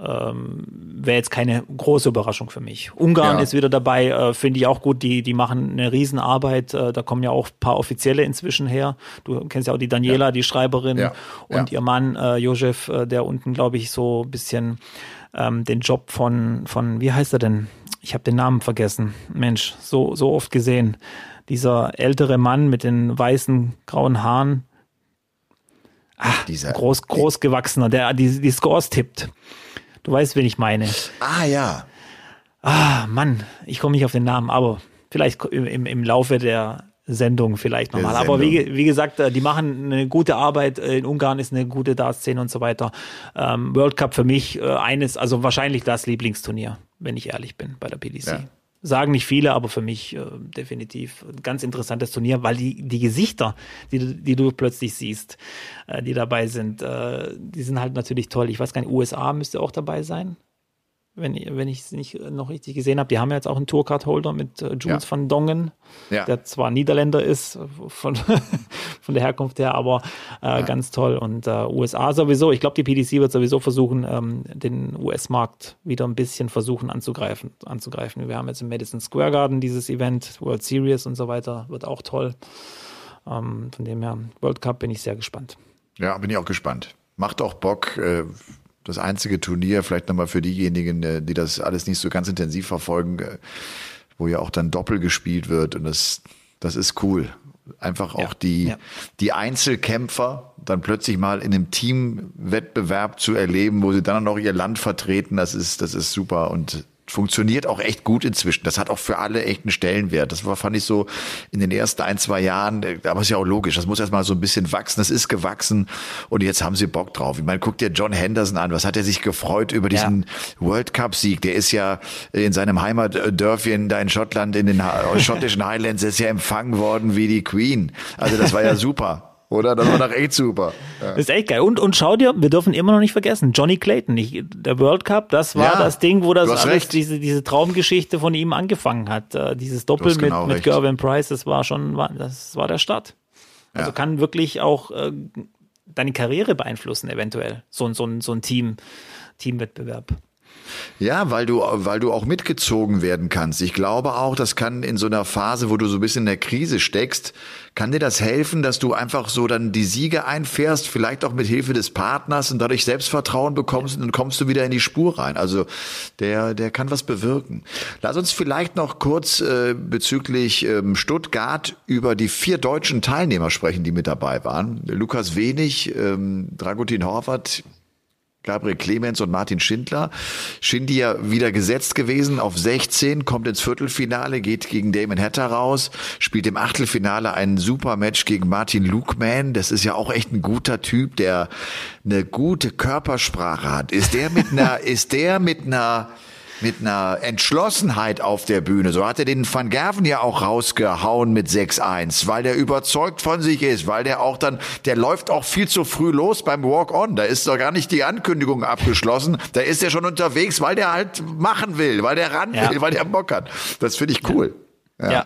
ähm, wäre jetzt keine große Überraschung für mich. Ungarn ja. ist wieder dabei, äh, finde ich auch gut. Die, die machen eine Riesenarbeit. Äh, da kommen ja auch paar Offizielle inzwischen her. Du kennst ja auch die Daniela, ja. die Schreiberin, ja. und ihr Mann äh, Josef, äh, der unten, glaube ich, so ein bisschen ähm, den Job von, von, wie heißt er denn? Ich habe den Namen vergessen. Mensch, so, so oft gesehen. Dieser ältere Mann mit den weißen, grauen Haaren. Ach, dieser groß, groß gewachsener, der die, die Scores tippt. Du weißt, wen ich meine. Ah, ja. Ah, Mann, ich komme nicht auf den Namen, aber vielleicht im, im Laufe der Sendung vielleicht nochmal. Aber wie, wie gesagt, äh, die machen eine gute Arbeit. Äh, in Ungarn ist eine gute Dartszene und so weiter. Ähm, World Cup für mich äh, eines, also wahrscheinlich das Lieblingsturnier, wenn ich ehrlich bin, bei der PDC. Ja. Sagen nicht viele, aber für mich äh, definitiv ein ganz interessantes Turnier, weil die, die Gesichter, die, die du plötzlich siehst, äh, die dabei sind, äh, die sind halt natürlich toll. Ich weiß gar nicht, USA müsste auch dabei sein wenn, wenn ich es nicht noch richtig gesehen habe. Die haben ja jetzt auch einen Tourcard-Holder mit äh, Jules ja. van Dongen, ja. der zwar Niederländer ist von, von der Herkunft her, aber äh, ja. ganz toll. Und äh, USA sowieso, ich glaube, die PDC wird sowieso versuchen, ähm, den US-Markt wieder ein bisschen versuchen anzugreifen, anzugreifen. Wir haben jetzt im Madison Square Garden dieses Event, World Series und so weiter, wird auch toll. Ähm, von dem her, World Cup bin ich sehr gespannt. Ja, bin ich auch gespannt. Macht auch Bock. Äh das einzige Turnier, vielleicht nochmal für diejenigen, äh, die das alles nicht so ganz intensiv verfolgen, äh, wo ja auch dann Doppel gespielt wird und das, das ist cool. Einfach auch ja, die, ja. die Einzelkämpfer dann plötzlich mal in einem Teamwettbewerb zu erleben, wo sie dann noch ihr Land vertreten, das ist, das ist super und funktioniert auch echt gut inzwischen. Das hat auch für alle echt einen Stellenwert. Das war, fand ich so in den ersten ein, zwei Jahren, äh, aber ist ja auch logisch. Das muss erstmal so ein bisschen wachsen. Das ist gewachsen und jetzt haben sie Bock drauf. Ich meine, guck dir John Henderson an. Was hat er sich gefreut über diesen ja. World Cup Sieg? Der ist ja in seinem Heimatdörfchen da in Schottland, in den schottischen Highlands, ist ja empfangen worden wie die Queen. Also das war ja super. Oder? Das war doch echt super. Ja. Das ist echt geil. Und, und schau dir, wir dürfen immer noch nicht vergessen, Johnny Clayton, nicht, der World Cup, das war ja, das Ding, wo das alles, diese, diese Traumgeschichte von ihm angefangen hat. Uh, dieses Doppel mit, genau mit Gervin Price, das war schon, das war der Start. Also ja. kann wirklich auch äh, deine Karriere beeinflussen, eventuell. So, so, so ein Team, Teamwettbewerb. Ja, weil du, weil du auch mitgezogen werden kannst. Ich glaube auch, das kann in so einer Phase, wo du so ein bisschen in der Krise steckst, kann dir das helfen, dass du einfach so dann die Siege einfährst, vielleicht auch mit Hilfe des Partners und dadurch Selbstvertrauen bekommst und dann kommst du wieder in die Spur rein. Also der, der kann was bewirken. Lass uns vielleicht noch kurz äh, bezüglich ähm, Stuttgart über die vier deutschen Teilnehmer sprechen, die mit dabei waren. Lukas Wenig, ähm, Dragutin Horvath, Gabriel Clemens und Martin Schindler. Schindy ja wieder gesetzt gewesen auf 16, kommt ins Viertelfinale, geht gegen Damon Hatter raus, spielt im Achtelfinale ein super Match gegen Martin Lukeman. Das ist ja auch echt ein guter Typ, der eine gute Körpersprache hat. Ist der mit einer, ist der mit einer mit einer Entschlossenheit auf der Bühne. So hat er den Van Gerven ja auch rausgehauen mit 6-1, weil der überzeugt von sich ist, weil der auch dann, der läuft auch viel zu früh los beim Walk-On. Da ist doch gar nicht die Ankündigung abgeschlossen. Da ist er schon unterwegs, weil der halt machen will, weil der ran will, weil der Bock hat. Das finde ich cool. Ja. ja.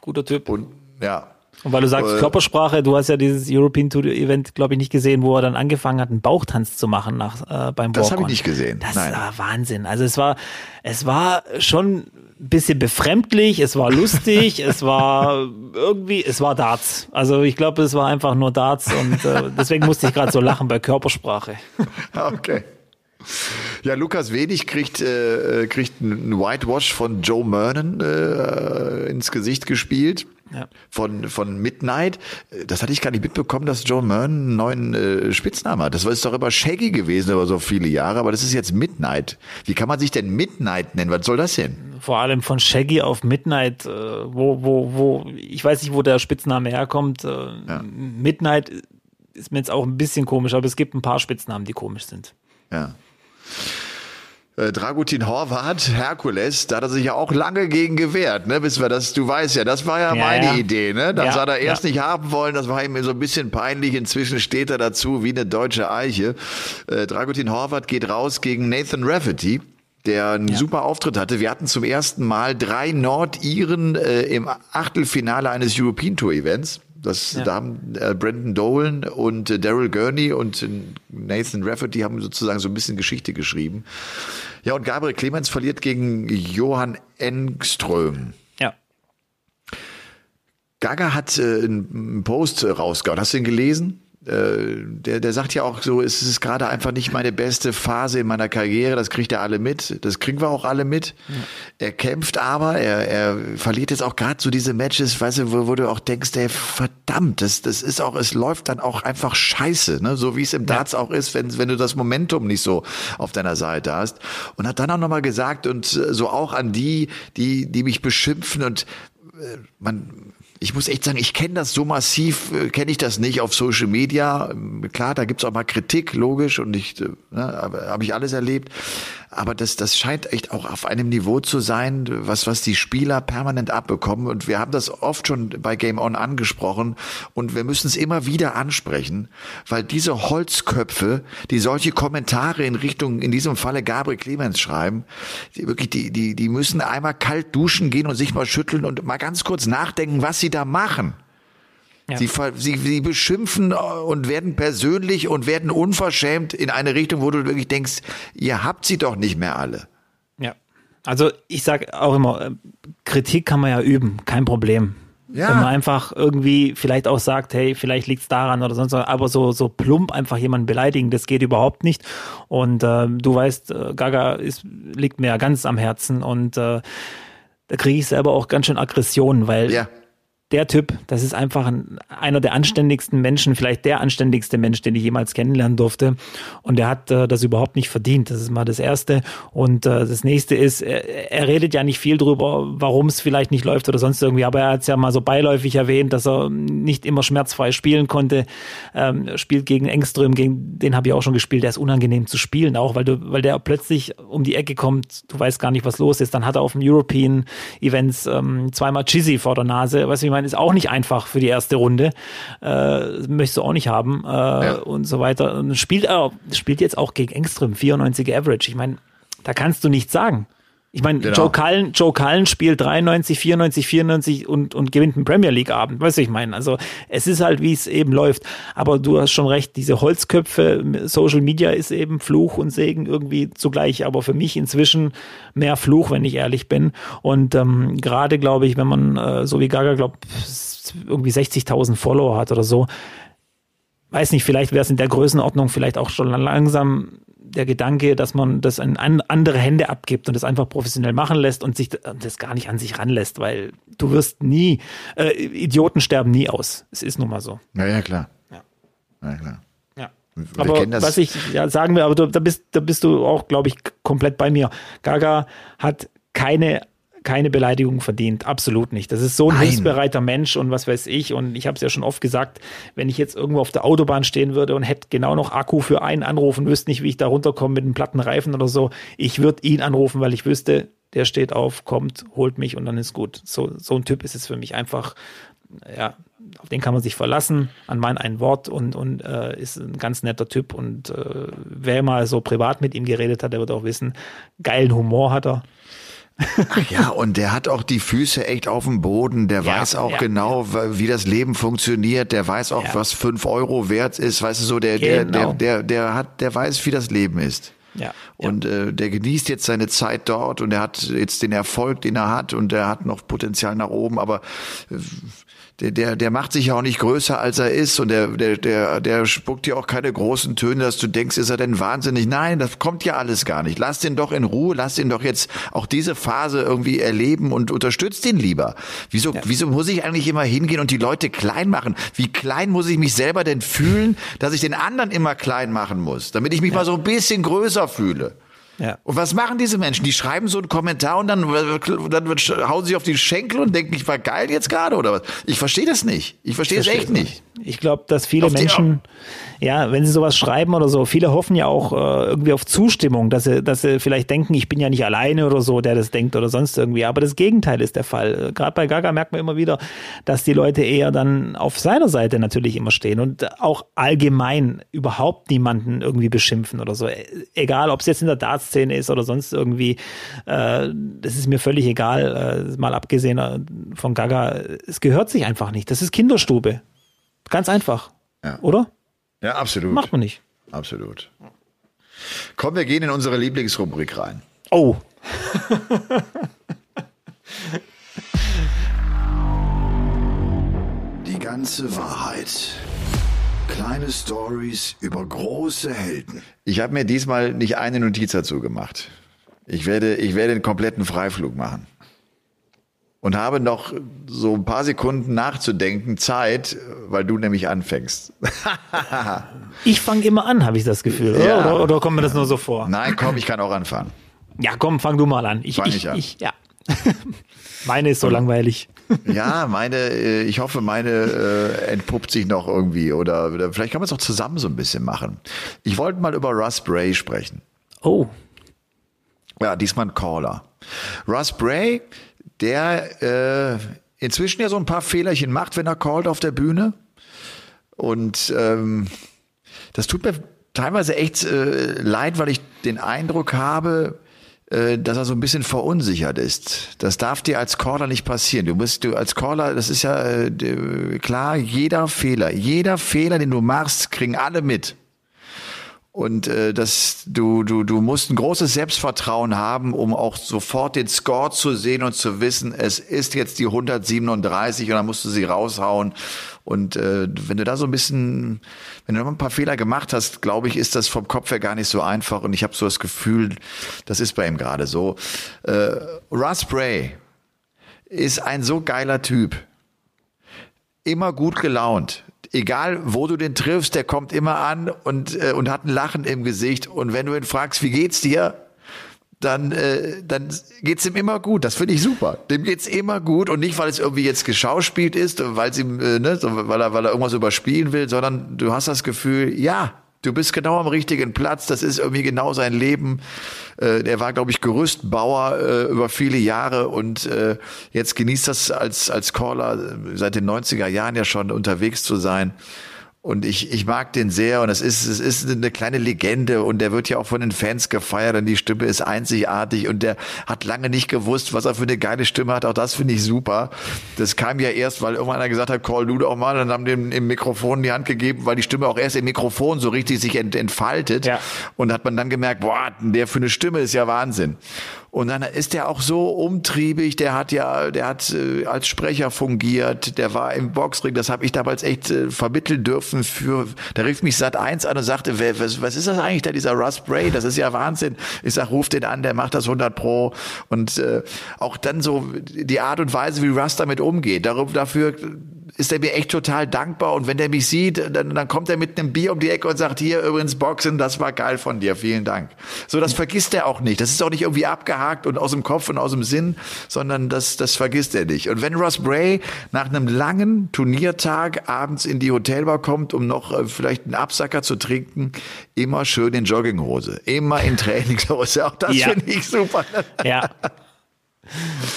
Guter Typ. Und ja, Und weil du sagst äh, Körpersprache, du hast ja dieses European Tour Event, glaube ich, nicht gesehen, wo er dann angefangen hat, einen Bauchtanz zu machen nach äh, beim Das habe ich nicht gesehen. Das Nein. war Wahnsinn. Also es war, es war schon ein bisschen befremdlich, es war lustig, es war irgendwie, es war Darts. Also ich glaube, es war einfach nur Darts und äh, deswegen musste ich gerade so lachen bei Körpersprache. Okay. Ja, Lukas Wenig kriegt, äh, kriegt einen Whitewash von Joe Mernon äh, ins Gesicht gespielt. Ja. Von, von Midnight. Das hatte ich gar nicht mitbekommen, dass Joe Mernon einen neuen äh, Spitznamen hat. Das war ist doch immer Shaggy gewesen über so viele Jahre, aber das ist jetzt Midnight. Wie kann man sich denn Midnight nennen? Was soll das denn? Vor allem von Shaggy auf Midnight, äh, wo, wo, wo, ich weiß nicht, wo der Spitzname herkommt. Äh, ja. Midnight ist mir jetzt auch ein bisschen komisch, aber es gibt ein paar Spitznamen, die komisch sind. Ja. Äh, Dragutin Horvath, Herkules, da hat er sich ja auch lange gegen gewehrt, ne? Wissen wir das, du weißt ja, das war ja, ja meine ja. Idee, ne? Das ja, hat er erst nicht haben wollen, das war ihm so ein bisschen peinlich. Inzwischen steht er dazu wie eine deutsche Eiche. Äh, Dragutin Horvath geht raus gegen Nathan Rafferty der einen ja. super Auftritt hatte. Wir hatten zum ersten Mal drei Nordiren äh, im Achtelfinale eines European Tour Events. Das, ja. Da haben äh, Brandon Dolan und äh, Daryl Gurney und äh, Nathan Rafferty haben sozusagen so ein bisschen Geschichte geschrieben. Ja, und Gabriel Clemens verliert gegen Johann Engström. Ja. Gaga hat äh, einen Post rausgehauen. Hast du ihn gelesen? Äh, der, der sagt ja auch so, es ist gerade einfach nicht meine beste Phase in meiner Karriere, das kriegt er alle mit, das kriegen wir auch alle mit. Ja. Er kämpft aber, er, er verliert jetzt auch gerade so diese Matches, weißt du, wo, wo du auch denkst, ey, verdammt, das, das ist auch, es läuft dann auch einfach scheiße, ne? so wie es im Darts ja. auch ist, wenn, wenn du das Momentum nicht so auf deiner Seite hast. Und hat dann auch nochmal gesagt und so auch an die, die, die mich beschimpfen und äh, man ich muss echt sagen, ich kenne das so massiv, äh, kenne ich das nicht auf Social Media. Klar, da gibt's auch mal Kritik, logisch, und ich äh, ne, habe ich alles erlebt. Aber das, das scheint echt auch auf einem Niveau zu sein, was, was die Spieler permanent abbekommen. Und wir haben das oft schon bei Game On angesprochen. Und wir müssen es immer wieder ansprechen, weil diese Holzköpfe, die solche Kommentare in Richtung, in diesem Falle Gabriel Clemens schreiben, die wirklich, die, die, die müssen einmal kalt duschen gehen und sich mal schütteln und mal ganz kurz nachdenken, was sie da machen. Ja. Sie, sie, sie beschimpfen und werden persönlich und werden unverschämt in eine Richtung, wo du wirklich denkst, ihr habt sie doch nicht mehr alle. Ja. Also ich sage auch immer, äh, Kritik kann man ja üben, kein Problem. Ja. Wenn man einfach irgendwie vielleicht auch sagt, hey, vielleicht liegt es daran oder sonst was, aber so, so plump einfach jemanden beleidigen, das geht überhaupt nicht. Und äh, du weißt, äh, Gaga ist, liegt mir ja ganz am Herzen und äh, da kriege ich selber auch ganz schön Aggressionen, weil ja der Typ, das ist einfach ein, einer der anständigsten Menschen, vielleicht der anständigste Mensch, den ich jemals kennenlernen durfte. Und er hat äh, das überhaupt nicht verdient. Das ist mal das Erste. Und äh, das Nächste ist, er, er redet ja nicht viel drüber, warum es vielleicht nicht läuft oder sonst irgendwie. Aber er hat es ja mal so beiläufig erwähnt, dass er nicht immer schmerzfrei spielen konnte. Ähm, spielt gegen Engström, gegen den habe ich auch schon gespielt. Der ist unangenehm zu spielen, auch weil du, weil der plötzlich um die Ecke kommt. Du weißt gar nicht, was los ist. Dann hat er auf dem European Events ähm, zweimal Chizzy vor der Nase. Weißt du, ich meine, ist auch nicht einfach für die erste Runde. Äh, möchtest du auch nicht haben äh, ja. und so weiter. Und spielt, äh, spielt jetzt auch gegen Engström, 94 Average. Ich meine, da kannst du nichts sagen. Ich meine, genau. Joe Cullen, Joe Cullen spielt 93, 94, 94 und, und gewinnt einen Premier League Abend. Weißt du, ich meine, also es ist halt, wie es eben läuft. Aber du hast schon recht, diese Holzköpfe, Social Media ist eben Fluch und Segen irgendwie zugleich. Aber für mich inzwischen mehr Fluch, wenn ich ehrlich bin. Und ähm, gerade glaube ich, wenn man, äh, so wie Gaga glaubt, irgendwie 60.000 Follower hat oder so, weiß nicht, vielleicht wäre es in der Größenordnung vielleicht auch schon langsam der Gedanke, dass man das in andere Hände abgibt und das einfach professionell machen lässt und sich das gar nicht an sich ranlässt, weil du wirst nie, äh, Idioten sterben nie aus. Es ist nun mal so. Ja, ja, klar. Ja, ja klar. Ja. aber was ich ja, sagen will, aber du, da, bist, da bist du auch, glaube ich, komplett bei mir. Gaga hat keine keine Beleidigung verdient, absolut nicht. Das ist so ein Nein. hilfsbereiter Mensch und was weiß ich. Und ich habe es ja schon oft gesagt, wenn ich jetzt irgendwo auf der Autobahn stehen würde und hätte genau noch Akku für einen anrufen, wüsste nicht, wie ich da runterkomme mit einem platten Reifen oder so. Ich würde ihn anrufen, weil ich wüsste, der steht auf, kommt, holt mich und dann ist gut. So, so ein Typ ist es für mich einfach, ja, auf den kann man sich verlassen, an mein ein Wort und, und äh, ist ein ganz netter Typ. Und äh, wer mal so privat mit ihm geredet hat, der wird auch wissen, geilen Humor hat er. Ach ja, und der hat auch die Füße echt auf dem Boden. Der Ja, weiß auch ja, genau, wie das Leben funktioniert. Der weiß auch, Ja. was fünf Euro wert ist. Weißt du so, der, der, Genau. der, der, der hat, der weiß, wie das Leben ist. Ja. Und äh, der genießt jetzt seine Zeit dort und er hat jetzt den Erfolg, den er hat und er hat noch Potenzial nach oben, aber äh, der, der, der macht sich ja auch nicht größer, als er ist und der, der, der, der spuckt ja auch keine großen Töne, dass du denkst, ist er denn wahnsinnig? Nein, das kommt ja alles gar nicht. Lass den doch in Ruhe, lass den doch jetzt auch diese Phase irgendwie erleben und unterstützt ihn lieber. Wieso, wieso muss ich eigentlich immer hingehen und die Leute klein machen? Wie klein muss ich mich selber denn fühlen, dass ich den anderen immer klein machen muss, damit ich mich mal so ein bisschen größer fühle? Ja. Und was machen diese Menschen? Die schreiben so einen Kommentar und dann, dann hauen sie auf die Schenkel und denken, ich war geil jetzt gerade oder was? Ich verstehe das nicht. Ich verstehe es echt nicht. Ich glaube, dass viele Auf die- Menschen, ja, wenn sie sowas schreiben oder so, viele hoffen ja auch äh, irgendwie auf Zustimmung, dass sie, dass sie vielleicht denken, ich bin ja nicht alleine oder so, der das denkt oder sonst irgendwie. Aber das Gegenteil ist der Fall. Äh, Gerade bei Gaga merkt man immer wieder, dass die Leute eher dann auf seiner Seite natürlich immer stehen und auch allgemein überhaupt niemanden irgendwie beschimpfen oder so. E- Egal, ob es jetzt in der Dartszene ist oder sonst irgendwie, äh, das ist mir völlig egal, äh, mal abgesehen äh, von Gaga. Es gehört sich einfach nicht. Das ist Kinderstube. Ganz einfach. Ja. Oder? Ja, absolut. Macht man nicht. Absolut. Komm, wir gehen in unsere Lieblingsrubrik rein. Oh. Die ganze Wahrheit. Kleine Stories über große Helden. Ich habe mir diesmal nicht eine Notiz dazu gemacht. Ich werde, ich werde einen kompletten Freiflug machen. Und habe noch so ein paar Sekunden nachzudenken Zeit, weil du nämlich anfängst. Ich fange immer an, habe ich das Gefühl. Oder? Ja. Oder, oder kommt mir das nur so vor? Nein, komm, ich kann auch anfangen. Ja, komm, fang du mal an. Ich, Fang ich, ich an. ich ja. Meine ist so langweilig. Ja, meine, äh, ich hoffe, meine äh, entpuppt sich noch irgendwie oder, oder vielleicht kann man es auch zusammen so ein bisschen machen. Ich wollte mal über Russ Bray sprechen. Oh. Ja, diesmal ein Caller. Russ Bray, der äh, inzwischen ja so ein paar Fehlerchen macht, wenn er callt auf der Bühne. Und ähm, das tut mir teilweise echt äh, leid, weil ich den Eindruck habe, äh, dass er so ein bisschen verunsichert ist. Das darf dir als Caller nicht passieren. Du musst du als Caller, das ist ja äh, klar, jeder Fehler, jeder Fehler, den du machst, kriegen alle mit. Und äh, das, du, du, du musst ein großes Selbstvertrauen haben, um auch sofort den Score zu sehen und zu wissen, es ist jetzt die 137 und dann musst du sie raushauen. Und äh, wenn du da so ein bisschen, wenn du noch ein paar Fehler gemacht hast, glaube ich, ist das vom Kopf her gar nicht so einfach. Und ich habe so das Gefühl, das ist bei ihm gerade so. Äh, Russ Bray ist ein so geiler Typ immer gut gelaunt. Egal, wo du den triffst, der kommt immer an und, äh, und hat ein Lachen im Gesicht. Und wenn du ihn fragst, wie geht's dir? Dann, äh, dann geht's ihm immer gut. Das finde ich super. Dem geht's immer gut und nicht, weil es irgendwie jetzt geschauspielt ist, weil ihm, äh, ne, so, weil er, weil er irgendwas überspielen will, sondern du hast das Gefühl, ja, du bist genau am richtigen Platz. Das ist irgendwie genau sein Leben. Äh, der war, glaube ich, Gerüstbauer äh, über viele Jahre und äh, jetzt genießt das als, als Caller äh, seit den 90er Jahren ja schon unterwegs zu sein. Und ich, ich mag den sehr und es ist, es ist eine kleine Legende und der wird ja auch von den Fans gefeiert und die Stimme ist einzigartig und der hat lange nicht gewusst, was er für eine geile Stimme hat. Auch das finde ich super. Das kam ja erst, weil irgendwann einer gesagt hat, call du doch mal, dann haben dem im Mikrofon in die Hand gegeben, weil die Stimme auch erst im Mikrofon so richtig sich ent, entfaltet. Ja. Und hat man dann gemerkt, boah, der für eine Stimme ist ja Wahnsinn. Und dann ist der auch so umtriebig, der hat ja, der hat äh, als Sprecher fungiert, der war im Boxring, das habe ich damals echt äh, vermitteln dürfen für, da rief mich Sat 1 an und sagte, wer, was, was ist das eigentlich da, dieser Russ Bray, das ist ja Wahnsinn. Ich sag, ruf den an, der macht das 100 pro und äh, auch dann so die Art und Weise, wie Russ damit umgeht, darum, dafür ist er mir echt total dankbar und wenn der mich sieht, dann, dann kommt er mit einem Bier um die Ecke und sagt, hier übrigens Boxen, das war geil von dir, vielen Dank. So, das vergisst er auch nicht. Das ist auch nicht irgendwie abgehakt und aus dem Kopf und aus dem Sinn, sondern das, das vergisst er nicht. Und wenn Ross Bray nach einem langen Turniertag abends in die Hotelbar kommt, um noch äh, vielleicht einen Absacker zu trinken, immer schön in Jogginghose, immer in Trainingshose. Auch das Ja. finde ich super. Ja.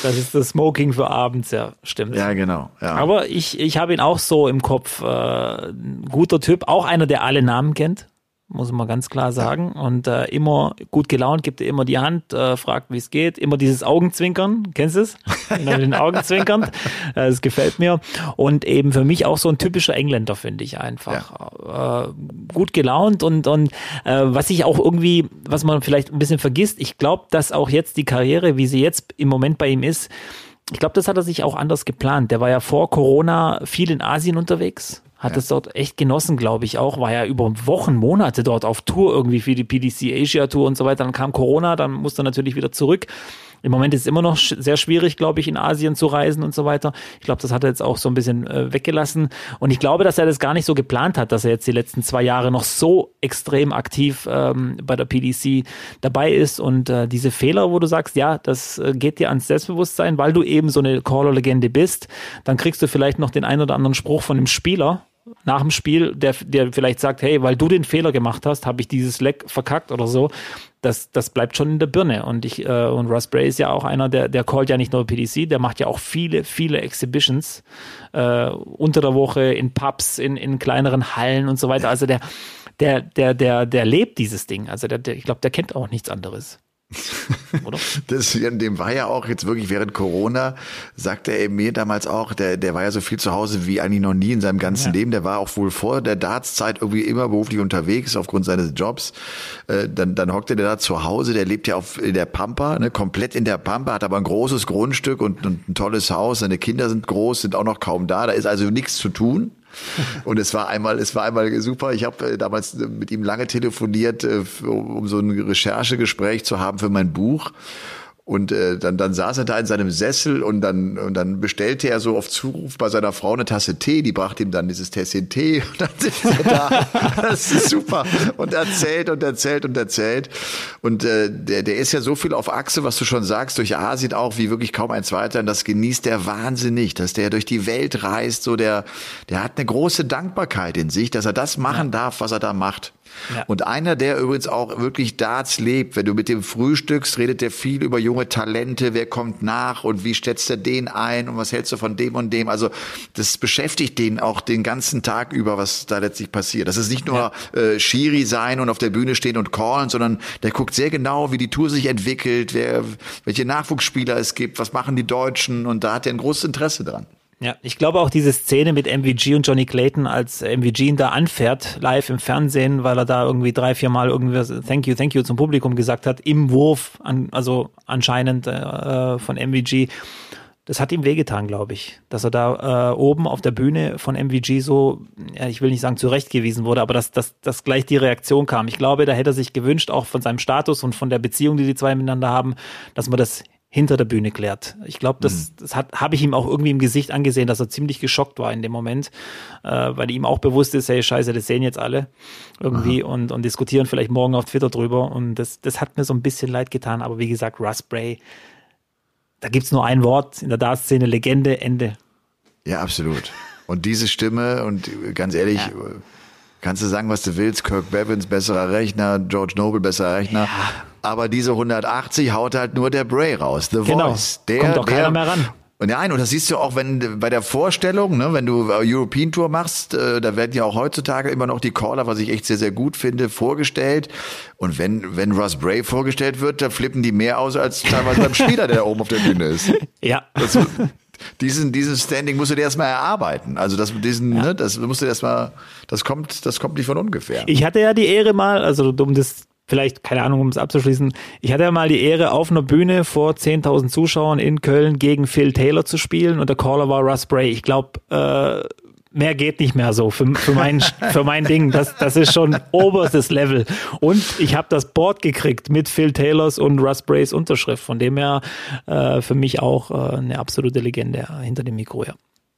Das ist das Smoking für abends, ja, stimmt. Ja, genau. Ja. Aber ich, ich habe ihn auch so im Kopf. Äh, guter Typ, auch einer, der alle Namen kennt. Muss man ganz klar sagen. Und äh, immer gut gelaunt, gibt er immer die Hand, äh, fragt, wie es geht. Immer dieses Augenzwinkern, kennst du es? Mit den Augenzwinkern. Äh, das gefällt mir. Und eben für mich auch so ein typischer Engländer, finde ich einfach. Ja. Äh, gut gelaunt und, und äh, was ich auch irgendwie, was man vielleicht ein bisschen vergisst, ich glaube, dass auch jetzt die Karriere, wie sie jetzt im Moment bei ihm ist, ich glaube, das hat er sich auch anders geplant. Der war ja vor Corona viel in Asien unterwegs hat ja. es dort echt genossen, glaube ich auch. War ja über Wochen, Monate dort auf Tour irgendwie für die PDC Asia Tour und so weiter. Dann kam Corona, dann musste er natürlich wieder zurück. Im Moment ist es immer noch sehr schwierig, glaube ich, in Asien zu reisen und so weiter. Ich glaube, das hat er jetzt auch so ein bisschen äh, weggelassen. Und ich glaube, dass er das gar nicht so geplant hat, dass er jetzt die letzten zwei Jahre noch so extrem aktiv ähm, bei der PDC dabei ist. Und äh, diese Fehler, wo du sagst, ja, das äh, geht dir ans Selbstbewusstsein, weil du eben so eine Caller-Legende bist, dann kriegst du vielleicht noch den ein oder anderen Spruch von dem Spieler, nach dem Spiel, der, der vielleicht sagt, hey, weil du den Fehler gemacht hast, habe ich dieses Leck verkackt oder so. Das, das bleibt schon in der Birne. Und ich, äh, und Russ Bray ist ja auch einer, der, der callt ja nicht nur PDC, der macht ja auch viele, viele Exhibitions äh, unter der Woche in Pubs, in, in kleineren Hallen und so weiter. Also der, der, der, der, der lebt dieses Ding. Also der, der ich glaube, der kennt auch nichts anderes. Oder? Das, dem war ja auch jetzt wirklich während Corona, sagte er mir damals auch, der, der war ja so viel zu Hause wie eigentlich noch nie in seinem ganzen ja. Leben. Der war auch wohl vor der Dartszeit irgendwie immer beruflich unterwegs aufgrund seines Jobs. Äh, dann, dann hockte der da zu Hause, der lebt ja auf in der Pampa, ne, komplett in der Pampa, hat aber ein großes Grundstück und, und ein tolles Haus. Seine Kinder sind groß, sind auch noch kaum da. Da ist also nichts zu tun. Und es war einmal, es war einmal super. Ich habe äh, damals mit ihm lange telefoniert, äh, um so ein Recherchegespräch zu haben für mein Buch. Und äh, dann, dann saß er da in seinem Sessel und dann, und dann bestellte er so auf Zuruf bei seiner Frau eine Tasse Tee. Die brachte ihm dann dieses Tässchen Tee und dann sitzt er da. das ist super. Und erzählt und erzählt und erzählt. Und äh, der, der ist ja so viel auf Achse, was du schon sagst, durch Asien auch, wie wirklich kaum ein zweiter. Und das genießt der wahnsinnig, dass der durch die Welt reist. So der, der hat eine große Dankbarkeit in sich, dass er das machen darf, was er da macht. Ja. Und einer, der übrigens auch wirklich Darts lebt, wenn du mit dem frühstückst, redet der viel über junge Talente, wer kommt nach und wie stellst du den ein und was hältst du von dem und dem. Also das beschäftigt den auch den ganzen Tag über, was da letztlich passiert. Das ist nicht nur ja. äh, Schiri sein und auf der Bühne stehen und callen, sondern der guckt sehr genau, wie die Tour sich entwickelt, wer, welche Nachwuchsspieler es gibt, was machen die Deutschen und da hat er ein großes Interesse dran. Ja, ich glaube auch diese Szene mit MVG und Johnny Clayton, als MVG ihn da anfährt, live im Fernsehen, weil er da irgendwie drei, vier Mal irgendwie Thank you, thank you zum Publikum gesagt hat, im Wurf, an, also anscheinend äh, von MVG. Das hat ihm wehgetan, glaube ich, dass er da äh, oben auf der Bühne von MVG so, ja, ich will nicht sagen zurechtgewiesen wurde, aber dass, dass, dass gleich die Reaktion kam. Ich glaube, da hätte er sich gewünscht, auch von seinem Status und von der Beziehung, die die zwei miteinander haben, dass man das hinter der Bühne klärt. Ich glaube, das, mhm. das habe ich ihm auch irgendwie im Gesicht angesehen, dass er ziemlich geschockt war in dem Moment, äh, weil ihm auch bewusst ist, hey, scheiße, das sehen jetzt alle irgendwie und, und diskutieren vielleicht morgen auf Twitter drüber. Und das, das hat mir so ein bisschen leid getan. Aber wie gesagt, Russ Bray, da gibt es nur ein Wort in der Dart-Szene, Legende, Ende. Ja, absolut. Und diese Stimme und ganz ehrlich, ja. Kannst du sagen, was du willst, Kirk Bevins, besserer Rechner, George Noble, besserer Rechner. Ja aber diese 180 haut halt nur der Bray raus, The genau. Voice. Der, Kommt auch keiner der, mehr ran. Und nein, und das siehst du auch, wenn bei der Vorstellung, ne, wenn du European Tour machst, äh, da werden ja auch heutzutage immer noch die Caller, was ich echt sehr, sehr gut finde, vorgestellt. Und wenn, wenn Russ Bray vorgestellt wird, da flippen die mehr aus als teilweise beim Spieler, der oben auf der Bühne ist. Ja. Das, diesen, dieses Standing musst du dir erstmal erarbeiten. Also das, diesen, ja. ne, das musst du erstmal, das kommt, das kommt nicht von ungefähr. Ich hatte ja die Ehre mal, also um das vielleicht, keine Ahnung, um es abzuschließen, ich hatte ja mal die Ehre, auf einer Bühne vor 10.000 Zuschauern in Köln gegen Phil Taylor zu spielen und der Caller war Russ Bray. Ich glaube, äh, mehr geht nicht mehr so für, für, mein, für mein Ding. Das, das ist schon oberstes Level. Und ich habe das Board gekriegt mit Phil Taylors und Russ Brays Unterschrift. Von dem her äh, für mich auch äh, eine absolute Legende hinter dem Mikro, ja.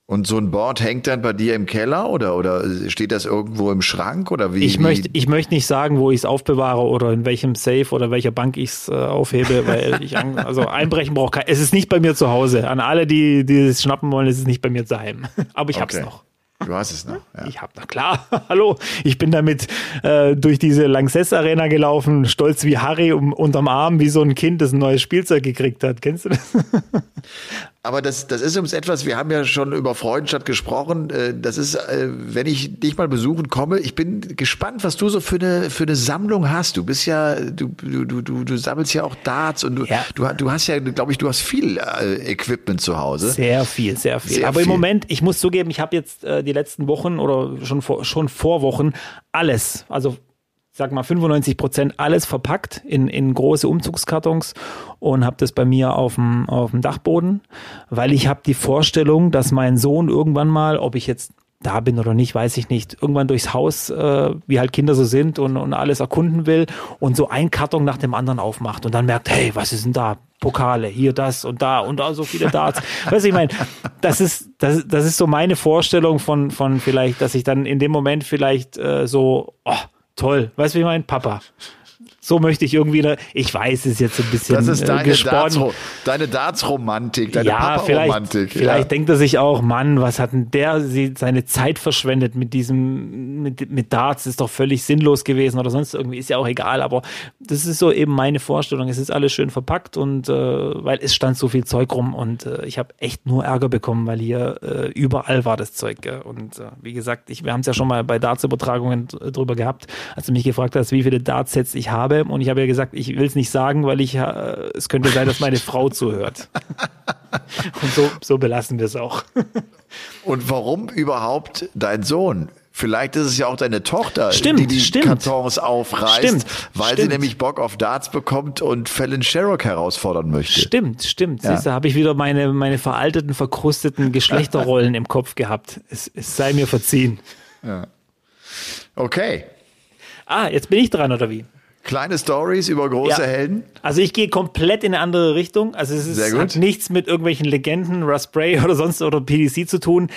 Und so ein Board hängt dann bei dir im Keller oder, oder steht das irgendwo im Schrank oder wie? Ich möchte, ich möchte nicht sagen, wo ich es aufbewahre oder in welchem Safe oder welcher Bank ich es äh, aufhebe, weil ich, also einbrechen brauche kein, es ist nicht bei mir zu Hause. An alle, die, die es schnappen wollen, es ist nicht bei mir daheim. Aber ich okay. hab's noch. Du hast es noch. Ja. Ich hab noch, klar. Hallo. Ich bin damit äh, durch diese Lanxess Arena gelaufen, stolz wie Harry um, unterm Arm, wie so ein Kind, das ein neues Spielzeug gekriegt hat. Kennst du das? Aber das, das ist uns etwas, wir haben ja schon über Freudenstadt gesprochen. Äh, das ist, äh, wenn ich dich mal besuchen komme, ich bin gespannt, was du so für eine, für eine Sammlung hast. Du bist ja, du, du, du, du sammelst ja auch Darts und du, ja. du, du hast ja, glaube ich, du hast viel äh, Equipment zu Hause. Sehr viel, sehr viel. Sehr Aber viel. im Moment, ich muss zugeben, ich habe jetzt die letzten Wochen oder schon vor, schon vor Wochen alles, also sag mal 95 Prozent alles verpackt in, in große Umzugskartons und habe das bei mir auf dem, auf dem Dachboden, weil ich habe die Vorstellung, dass mein Sohn irgendwann mal, ob ich jetzt da bin oder nicht, weiß ich nicht, irgendwann durchs Haus, äh, wie halt Kinder so sind und, und alles erkunden will und so ein Karton nach dem anderen aufmacht und dann merkt, hey, was ist denn da? Pokale, hier das und da und da so viele Darts. weißt du, ich meine, das ist, das, das ist so meine Vorstellung von, von vielleicht, dass ich dann in dem Moment vielleicht äh, so, oh, toll. Weißt du, wie ich meine? Papa. So möchte ich irgendwie, eine, ich weiß, es ist jetzt ein bisschen Das ist deine, äh, Darts, deine Darts-Romantik, deine ja, Papa-Romantik. Vielleicht, ja. vielleicht denkt er sich auch, Mann, was hat denn der seine Zeit verschwendet mit diesem, mit, mit Darts, ist doch völlig sinnlos gewesen oder sonst irgendwie, ist ja auch egal, aber das ist so eben meine Vorstellung. Es ist alles schön verpackt und äh, weil es stand so viel Zeug rum und äh, ich habe echt nur Ärger bekommen, weil hier äh, überall war das Zeug. Gell? Und äh, wie gesagt, ich, wir haben es ja schon mal bei Darts-Übertragungen drüber gehabt, als du mich gefragt hast, wie viele Darts-Sets ich habe habe. Und ich habe ja gesagt, ich will es nicht sagen, weil ich, äh, es könnte sein, dass meine Frau zuhört. Und so, so belassen wir es auch. Und warum überhaupt dein Sohn? Vielleicht ist es ja auch deine Tochter, stimmt, die die stimmt. Kartons aufreißt, stimmt, weil stimmt. sie nämlich Bock auf Darts bekommt und Fallon Sherrock herausfordern möchte. Stimmt, stimmt. Ja. da habe ich wieder meine, meine veralteten, verkrusteten Geschlechterrollen im Kopf gehabt. Es, es sei mir verziehen. Ja. Okay. Ah, jetzt bin ich dran, oder wie? Kleine Stories über große ja. Helden. Also ich gehe komplett in eine andere Richtung. Also es ist, hat nichts mit irgendwelchen Legenden, Russ Bray oder sonst oder PDC zu tun.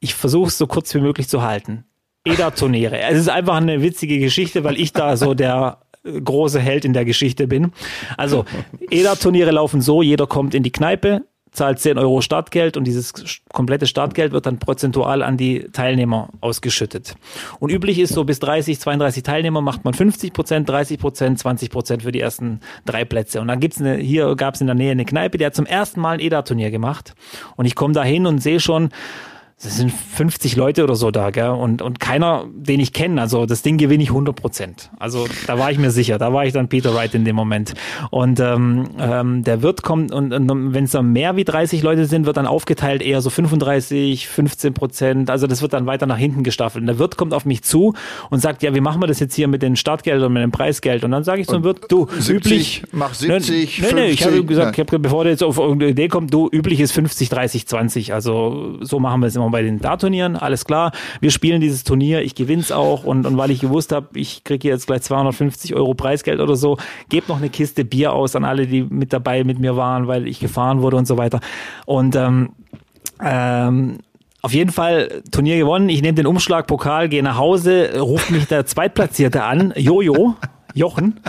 Ich versuche es so kurz wie möglich zu halten. EDA-Turniere. Es ist einfach eine witzige Geschichte, weil ich da so der äh, große Held in der Geschichte bin. Also EDA-Turniere laufen so, jeder kommt in die Kneipe, zahlt 10 Euro Startgeld und dieses komplette Startgeld wird dann prozentual an die Teilnehmer ausgeschüttet. Und üblich ist so bis 30, 32 Teilnehmer macht man 50 Prozent, 30 Prozent, 20 Prozent für die ersten drei Plätze. Und dann gibt's eine, hier gab es in der Nähe eine Kneipe, die hat zum ersten Mal ein EDA-Turnier gemacht. Und ich komme da hin und sehe schon, es sind 50 Leute oder so da, gell? Und, und keiner, den ich kenne. Also das Ding gewinne ich 100 Prozent. Also da war ich mir sicher. Da war ich dann Peter Wright in dem Moment. Und ähm, ähm, der Wirt kommt und, und wenn es dann mehr wie 30 Leute sind, wird dann aufgeteilt eher so 35, 15 Prozent. Also das wird dann weiter nach hinten gestaffelt. Und der Wirt kommt auf mich zu und sagt, ja, wie machen wir das jetzt hier mit den Startgeldern, mit dem Preisgeld? Und dann sage ich zum Wirt, du, 70, üblich. Mach 70, nee, nee, nee ich habe gesagt, ich hab, bevor der jetzt auf irgendeine Idee kommt, du, üblich ist 50, 30, 20. Also so machen wir es immer wir bei den Dartturnieren, alles klar, wir spielen dieses Turnier, ich gewinne es auch und, und weil ich gewusst habe, ich kriege jetzt gleich 250 Euro Preisgeld oder so, gebe noch eine Kiste Bier aus an alle, die mit dabei mit mir waren, weil ich gefahren wurde und so weiter. Und ähm, ähm, auf jeden Fall Turnier gewonnen. Ich nehme den Umschlag Pokal, gehe nach Hause, ruft mich der Zweitplatzierte an, Jojo. Jochen,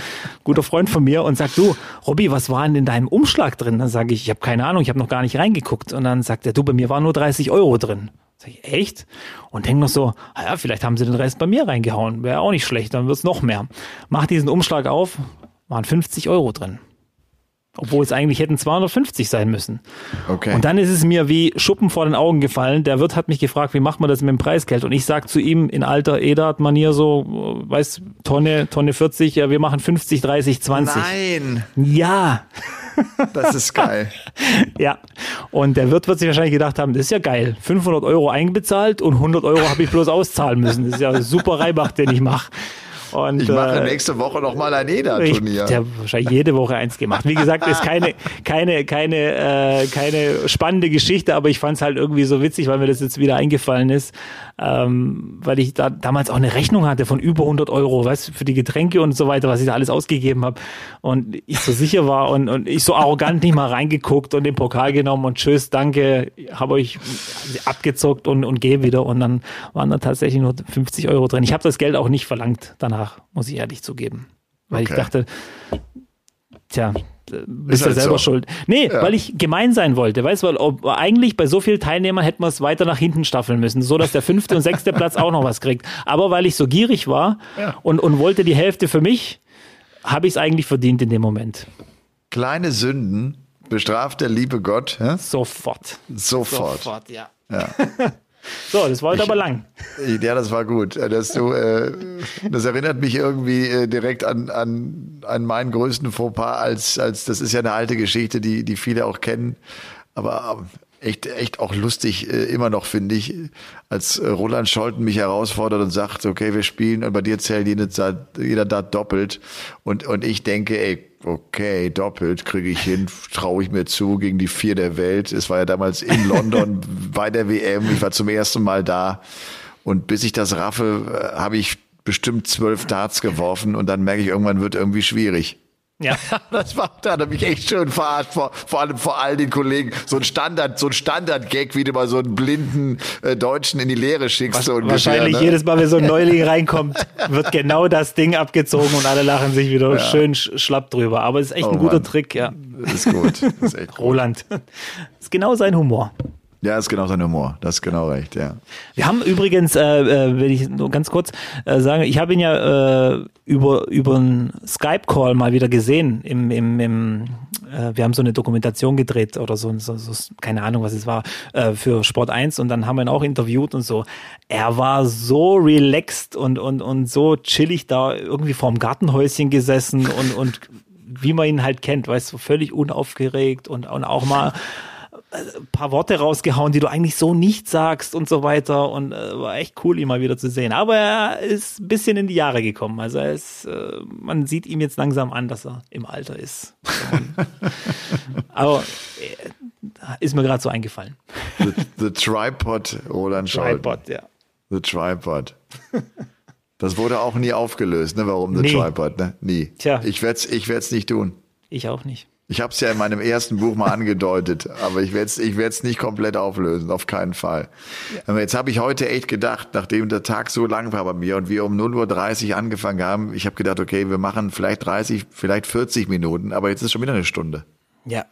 guter Freund von mir, und sagt, du, Robby, was war denn in deinem Umschlag drin? Dann sage ich, ich habe keine Ahnung, ich habe noch gar nicht reingeguckt. Und dann sagt er, du, bei mir waren nur 30 Euro drin. Sag ich, echt? Und denk noch so, ja, vielleicht haben sie den Rest bei mir reingehauen. Wäre auch nicht schlecht, dann wird's noch mehr. Mach diesen Umschlag auf, waren 50 Euro drin. Obwohl es eigentlich hätten 250 sein müssen. Okay. Und dann ist es mir wie Schuppen vor den Augen gefallen. Der Wirt hat mich gefragt, wie macht man das mit dem Preisgeld? Und ich sag zu ihm in alter Edat-Manier so, weiß, Tonne, Tonne 40, ja, wir machen 50, 30, 20. Nein! Ja! Das ist geil. ja. Und der Wirt wird sich wahrscheinlich gedacht haben, das ist ja geil. 500 Euro einbezahlt und 100 Euro habe ich bloß auszahlen müssen. Das ist ja super Reibach, den ich mache. Und, ich mache äh, nächste Woche noch mal ein EDA-Turnier. Ich habe wahrscheinlich jede Woche eins gemacht. Wie gesagt, ist keine, keine, keine, äh, keine spannende Geschichte, aber ich fand es halt irgendwie so witzig, weil mir das jetzt wieder eingefallen ist, ähm, weil ich da damals auch eine Rechnung hatte von über 100 Euro, weißt für die Getränke und so weiter, was ich da alles ausgegeben habe. Und ich so sicher war und, und ich so arrogant nicht mal reingeguckt und den Pokal genommen und tschüss, danke, habe euch abgezockt und, und gehe wieder. Und dann waren da tatsächlich nur 50 Euro drin. Ich habe das Geld auch nicht verlangt danach muss ich ehrlich zugeben. Weil okay. ich dachte, tja, bist du halt selber so. schuld. Nee, ja. weil ich gemein sein wollte, weißt du, weil ob, eigentlich bei so vielen Teilnehmern hätten wir es weiter nach hinten staffeln müssen, so dass der fünfte und sechste Platz auch noch was kriegt. Aber weil ich so gierig war ja. und, und wollte die Hälfte für mich, habe ich es eigentlich verdient in dem Moment. Kleine Sünden bestraft der liebe Gott. Ja? Sofort. Sofort. Sofort, ja. Ja. So, das war heute aber lang. Ja, das war gut. Das, du, äh, das erinnert mich irgendwie äh, direkt an, an, an meinen größten Fauxpas, als, als das ist ja eine alte Geschichte, die, die viele auch kennen. Aber echt, echt auch lustig, äh, immer noch, finde ich, als Roland Scholten mich herausfordert und sagt, okay, wir spielen und bei dir zählt jeder, jeder da doppelt. Und, und ich denke, ey, okay, doppelt kriege ich hin, traue ich mir zu gegen die vier der Welt. Es war ja damals in London bei der WM. Ich war zum ersten Mal da. Und bis ich das raffe, äh, habe ich bestimmt zwölf Darts geworfen und dann merke ich, irgendwann wird irgendwie schwierig. Ja. Das war, da habe ich echt schön verarscht, vor, vor allem vor all den Kollegen. So ein Standard, so ein Standard-Gag, wie du mal so einen blinden äh, Deutschen in die Lehre schickst. So Wahrscheinlich ne? jedes Mal, wenn so ein Neuling reinkommt, wird genau das Ding abgezogen und alle lachen sich wieder ja. schön schlapp drüber. Aber es ist echt oh, ein guter Mann. Trick, ja. Ist gut. Ist echt gut. Roland. Das ist genau sein Humor. Ja, ist genau sein Humor. Das ist genau recht, ja. Wir haben übrigens, äh, äh, will ich nur ganz kurz äh, sagen, ich habe ihn ja äh, über über einen Skype-Call mal wieder gesehen. Im, im, im äh, wir haben so eine Dokumentation gedreht oder so, so, so keine Ahnung, was es war, äh, für Sport 1 und dann haben wir ihn auch interviewt und so. Er war so relaxed und, und, und so chillig da irgendwie vorm Gartenhäuschen gesessen und, und wie man ihn halt kennt, weißt du, völlig unaufgeregt und, und auch mal ein paar Worte rausgehauen, die du eigentlich so nicht sagst und so weiter. Und äh, war echt cool, ihn mal wieder zu sehen. Aber er ist ein bisschen in die Jahre gekommen. Also ist, äh, man sieht ihm jetzt langsam an, dass er im Alter ist. Aber äh, ist mir gerade so eingefallen. The, the Tripod, Roland Scholten. Tripod, ja. The Tripod. Das wurde auch nie aufgelöst, ne? Warum The nee. Tripod, ne? Nie. Tja. Ich werde es ich werd's nicht tun. Ich auch nicht. Ich habe es ja in meinem ersten Buch mal angedeutet, aber ich werde es ich werd's nicht komplett auflösen, auf keinen Fall. Ja. Jetzt habe ich heute echt gedacht, nachdem der Tag so lang war bei mir und wir um 0.30 Uhr angefangen haben, ich habe gedacht, okay, wir machen vielleicht 30, vielleicht 40 Minuten, aber jetzt ist schon wieder eine Stunde. Ja.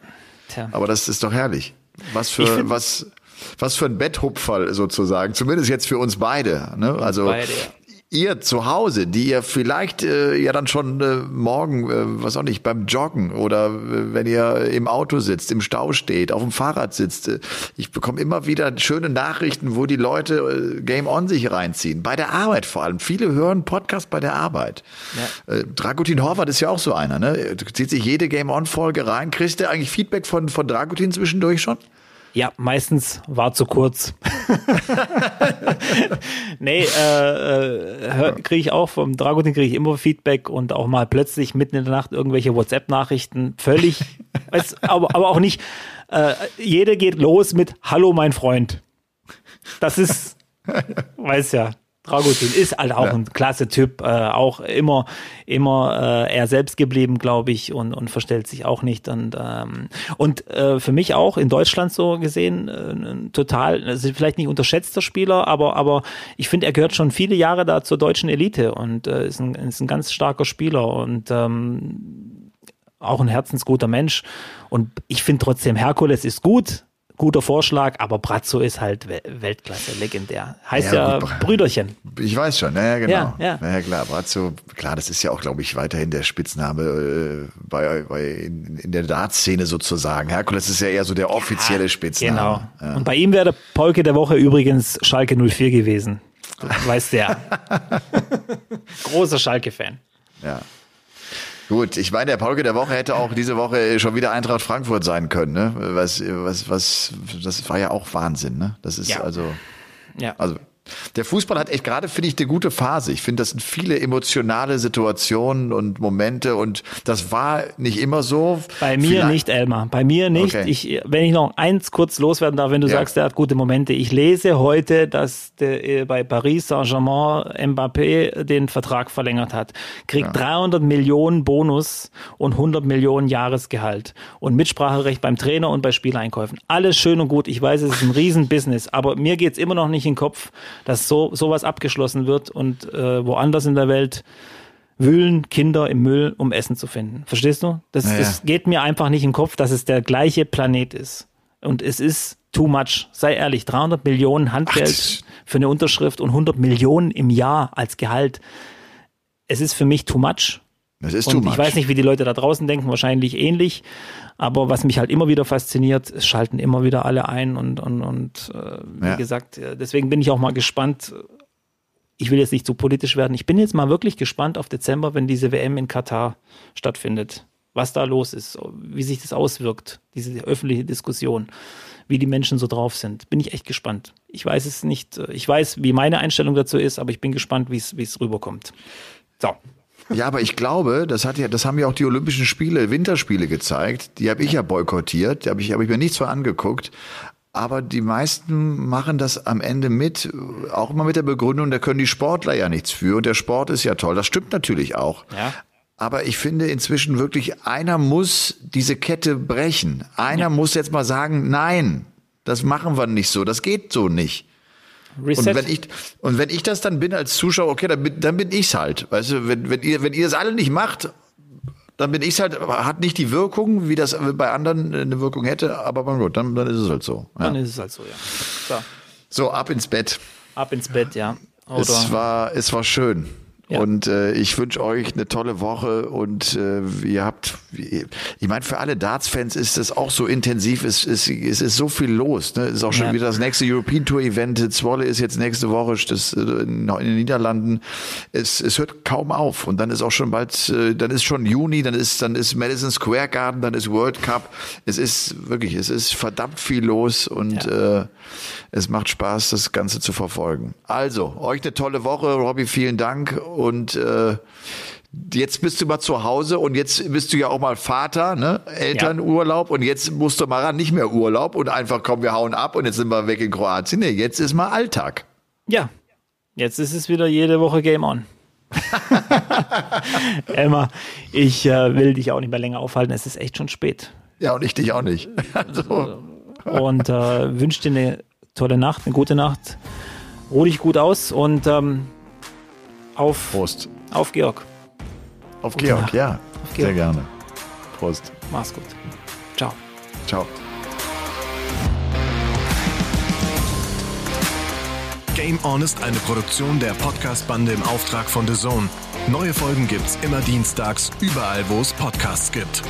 Tja. Aber das ist doch herrlich. Was für, was, was für ein Betthupferl sozusagen, zumindest jetzt für uns beide. Ne? Also beide, ja ihr zu Hause, die ihr vielleicht äh, ja dann schon äh, morgen, äh, was auch nicht, beim Joggen oder äh, wenn ihr im Auto sitzt, im Stau steht, auf dem Fahrrad sitzt. Äh, ich bekomme immer wieder schöne Nachrichten, wo die Leute äh, Game On sich reinziehen. Bei der Arbeit vor allem. Viele hören Podcast bei der Arbeit. Ja. Äh, Dragutin Horvath ist ja auch so einer, ne? Zieht sich jede Game On-Folge rein. Kriegst du eigentlich Feedback von, von Dragutin zwischendurch schon? Ja, meistens war zu kurz. nee, äh, äh, kriege ich auch vom Dragutin kriege ich immer Feedback und auch mal plötzlich mitten in der Nacht irgendwelche WhatsApp-Nachrichten. Völlig, weiß, aber, aber auch nicht. Äh, jede geht los mit Hallo, mein Freund. Das ist, weiß ja, Dragutin ist halt auch ja. ein klasse Typ, äh, auch immer, immer äh, er selbst geblieben, glaube ich, und, und verstellt sich auch nicht. Und, ähm, und äh, für mich auch in Deutschland so gesehen, äh, total, also vielleicht nicht unterschätzter Spieler, aber, aber ich finde, er gehört schon viele Jahre da zur deutschen Elite und äh, ist, ein, ist ein ganz starker Spieler und ähm, auch ein herzensguter Mensch. Und ich finde trotzdem, Herkules ist gut, guter Vorschlag, aber Brazzo ist halt Weltklasse, legendär. Heißt ja, ja Brüderchen. Ich weiß schon, naja, genau. Ja, ja. Naja, klar, Brazzo, klar, das ist ja auch, glaube ich, weiterhin der Spitzname äh, bei, bei in, in der Dartszene sozusagen. Herkules ist ja eher so der offizielle ja, Spitzname. Genau. Ja. Und bei ihm wäre der Polke der Woche übrigens Schalke 04 gewesen. Weiß der. Großer Schalke-Fan. Ja. Gut, ich meine, der Polke der Woche hätte auch diese Woche schon wieder Eintracht Frankfurt sein können, ne? Was, was, was, das war ja auch Wahnsinn, ne? Das ist ja. also, ja. also der Fußball hat echt gerade, finde ich, eine gute Phase. Ich finde, das sind viele emotionale Situationen und Momente und das war nicht immer so. Bei mir Vielleicht. nicht, Elmar. Bei mir nicht. Okay. Ich, wenn ich noch eins kurz loswerden darf, wenn du ja. sagst, der hat gute Momente. Ich lese heute, dass der, äh, bei Paris Saint-Germain Mbappé den Vertrag verlängert hat. Kriegt ja. 300 Millionen Bonus und 100 Millionen Jahresgehalt und Mitspracherecht beim Trainer und bei Spieleinkäufen. Alles schön und gut. Ich weiß, es ist ein Riesenbusiness, aber mir geht's immer noch nicht in den Kopf, dass so sowas abgeschlossen wird und äh, woanders in der Welt wühlen Kinder im Müll, um Essen zu finden. Verstehst du? Das, naja. das geht mir einfach nicht in den Kopf, dass es der gleiche Planet ist. Und es ist too much. Sei ehrlich, 300 Millionen Handgeld Ach, für eine Unterschrift und 100 Millionen im Jahr als Gehalt. Es ist für mich too much. Das ist und ich weiß nicht, wie die Leute da draußen denken, wahrscheinlich ähnlich. Aber was mich halt immer wieder fasziniert, es schalten immer wieder alle ein und, und, und äh, wie Ja. gesagt, äh, deswegen bin ich auch mal gespannt. Ich will jetzt nicht zu politisch werden. Ich bin jetzt mal wirklich gespannt auf Dezember, wenn diese WM in Katar stattfindet. Was da los ist, wie sich das auswirkt, diese öffentliche Diskussion, wie die Menschen so drauf sind. Bin ich echt gespannt. Ich weiß es nicht. äh, Ich weiß, wie meine Einstellung dazu ist, aber ich bin gespannt, wie es wie es rüberkommt. So. Ja, aber ich glaube, das hat ja, das haben ja auch die Olympischen Spiele, Winterspiele gezeigt. Die habe ich ja boykottiert, da habe ich, hab ich mir nichts von angeguckt. Aber die meisten machen das am Ende mit, auch immer mit der Begründung, da können die Sportler ja nichts für und der Sport ist ja toll. Das stimmt natürlich auch. Ja. Aber ich finde inzwischen wirklich, einer muss diese Kette brechen. Einer muss jetzt mal sagen, nein, das machen wir nicht so, das geht so nicht. Reset. Und wenn ich und wenn ich das dann bin als Zuschauer, okay, dann bin, dann bin ich's halt. Weißt du, wenn, wenn ihr wenn ihr das alle nicht macht, dann bin ich's halt, hat nicht die Wirkung, wie das bei anderen eine Wirkung hätte, aber Gott, dann, dann ist es halt so. Ja. Dann ist es halt so, ja. So, So, ab ins Bett. ab ins Bett, ja. Oder Es war, es war schön. Ja. Und äh, ich wünsche euch eine tolle Woche und äh, ihr habt, ich meine, für alle Darts-Fans ist das auch so intensiv, es, es, es ist so viel los. Ne? Es ist auch schon Ja. wieder das nächste European Tour Event. Zwolle ist jetzt nächste Woche das, äh, in den Niederlanden. Es, es hört kaum auf und dann ist auch schon bald, äh, dann ist schon Juni, dann ist dann ist Madison Square Garden, dann ist World Cup. Es ist wirklich, es ist verdammt viel los und äh, es macht Spaß, das Ganze zu verfolgen. Also, euch eine tolle Woche, Robby, vielen Dank. Und äh, jetzt bist du mal zu Hause und jetzt bist du ja auch mal Vater, ne? Elternurlaub und jetzt musst du mal ran, nicht mehr Urlaub und einfach komm, wir hauen ab und jetzt sind wir weg in Kroatien. Nee, jetzt ist mal Alltag. Ja, jetzt ist es wieder jede Woche Game On. Emma, ich äh, will dich auch nicht mehr länger aufhalten. Es ist echt schon spät. Ja, und ich dich auch nicht. Also, Und äh, wünsche dir eine tolle Nacht, eine gute Nacht. Ruh dich gut aus und ähm, auf, Prost. auf Georg. Auf Georg, Nacht. ja. Sehr Georg. gerne. Prost. Mach's gut. Ciao. Ciao. Game On ist eine Produktion der Podcast-Bande im Auftrag von The Zone. Neue Folgen gibt's immer dienstags, überall, wo es Podcasts gibt.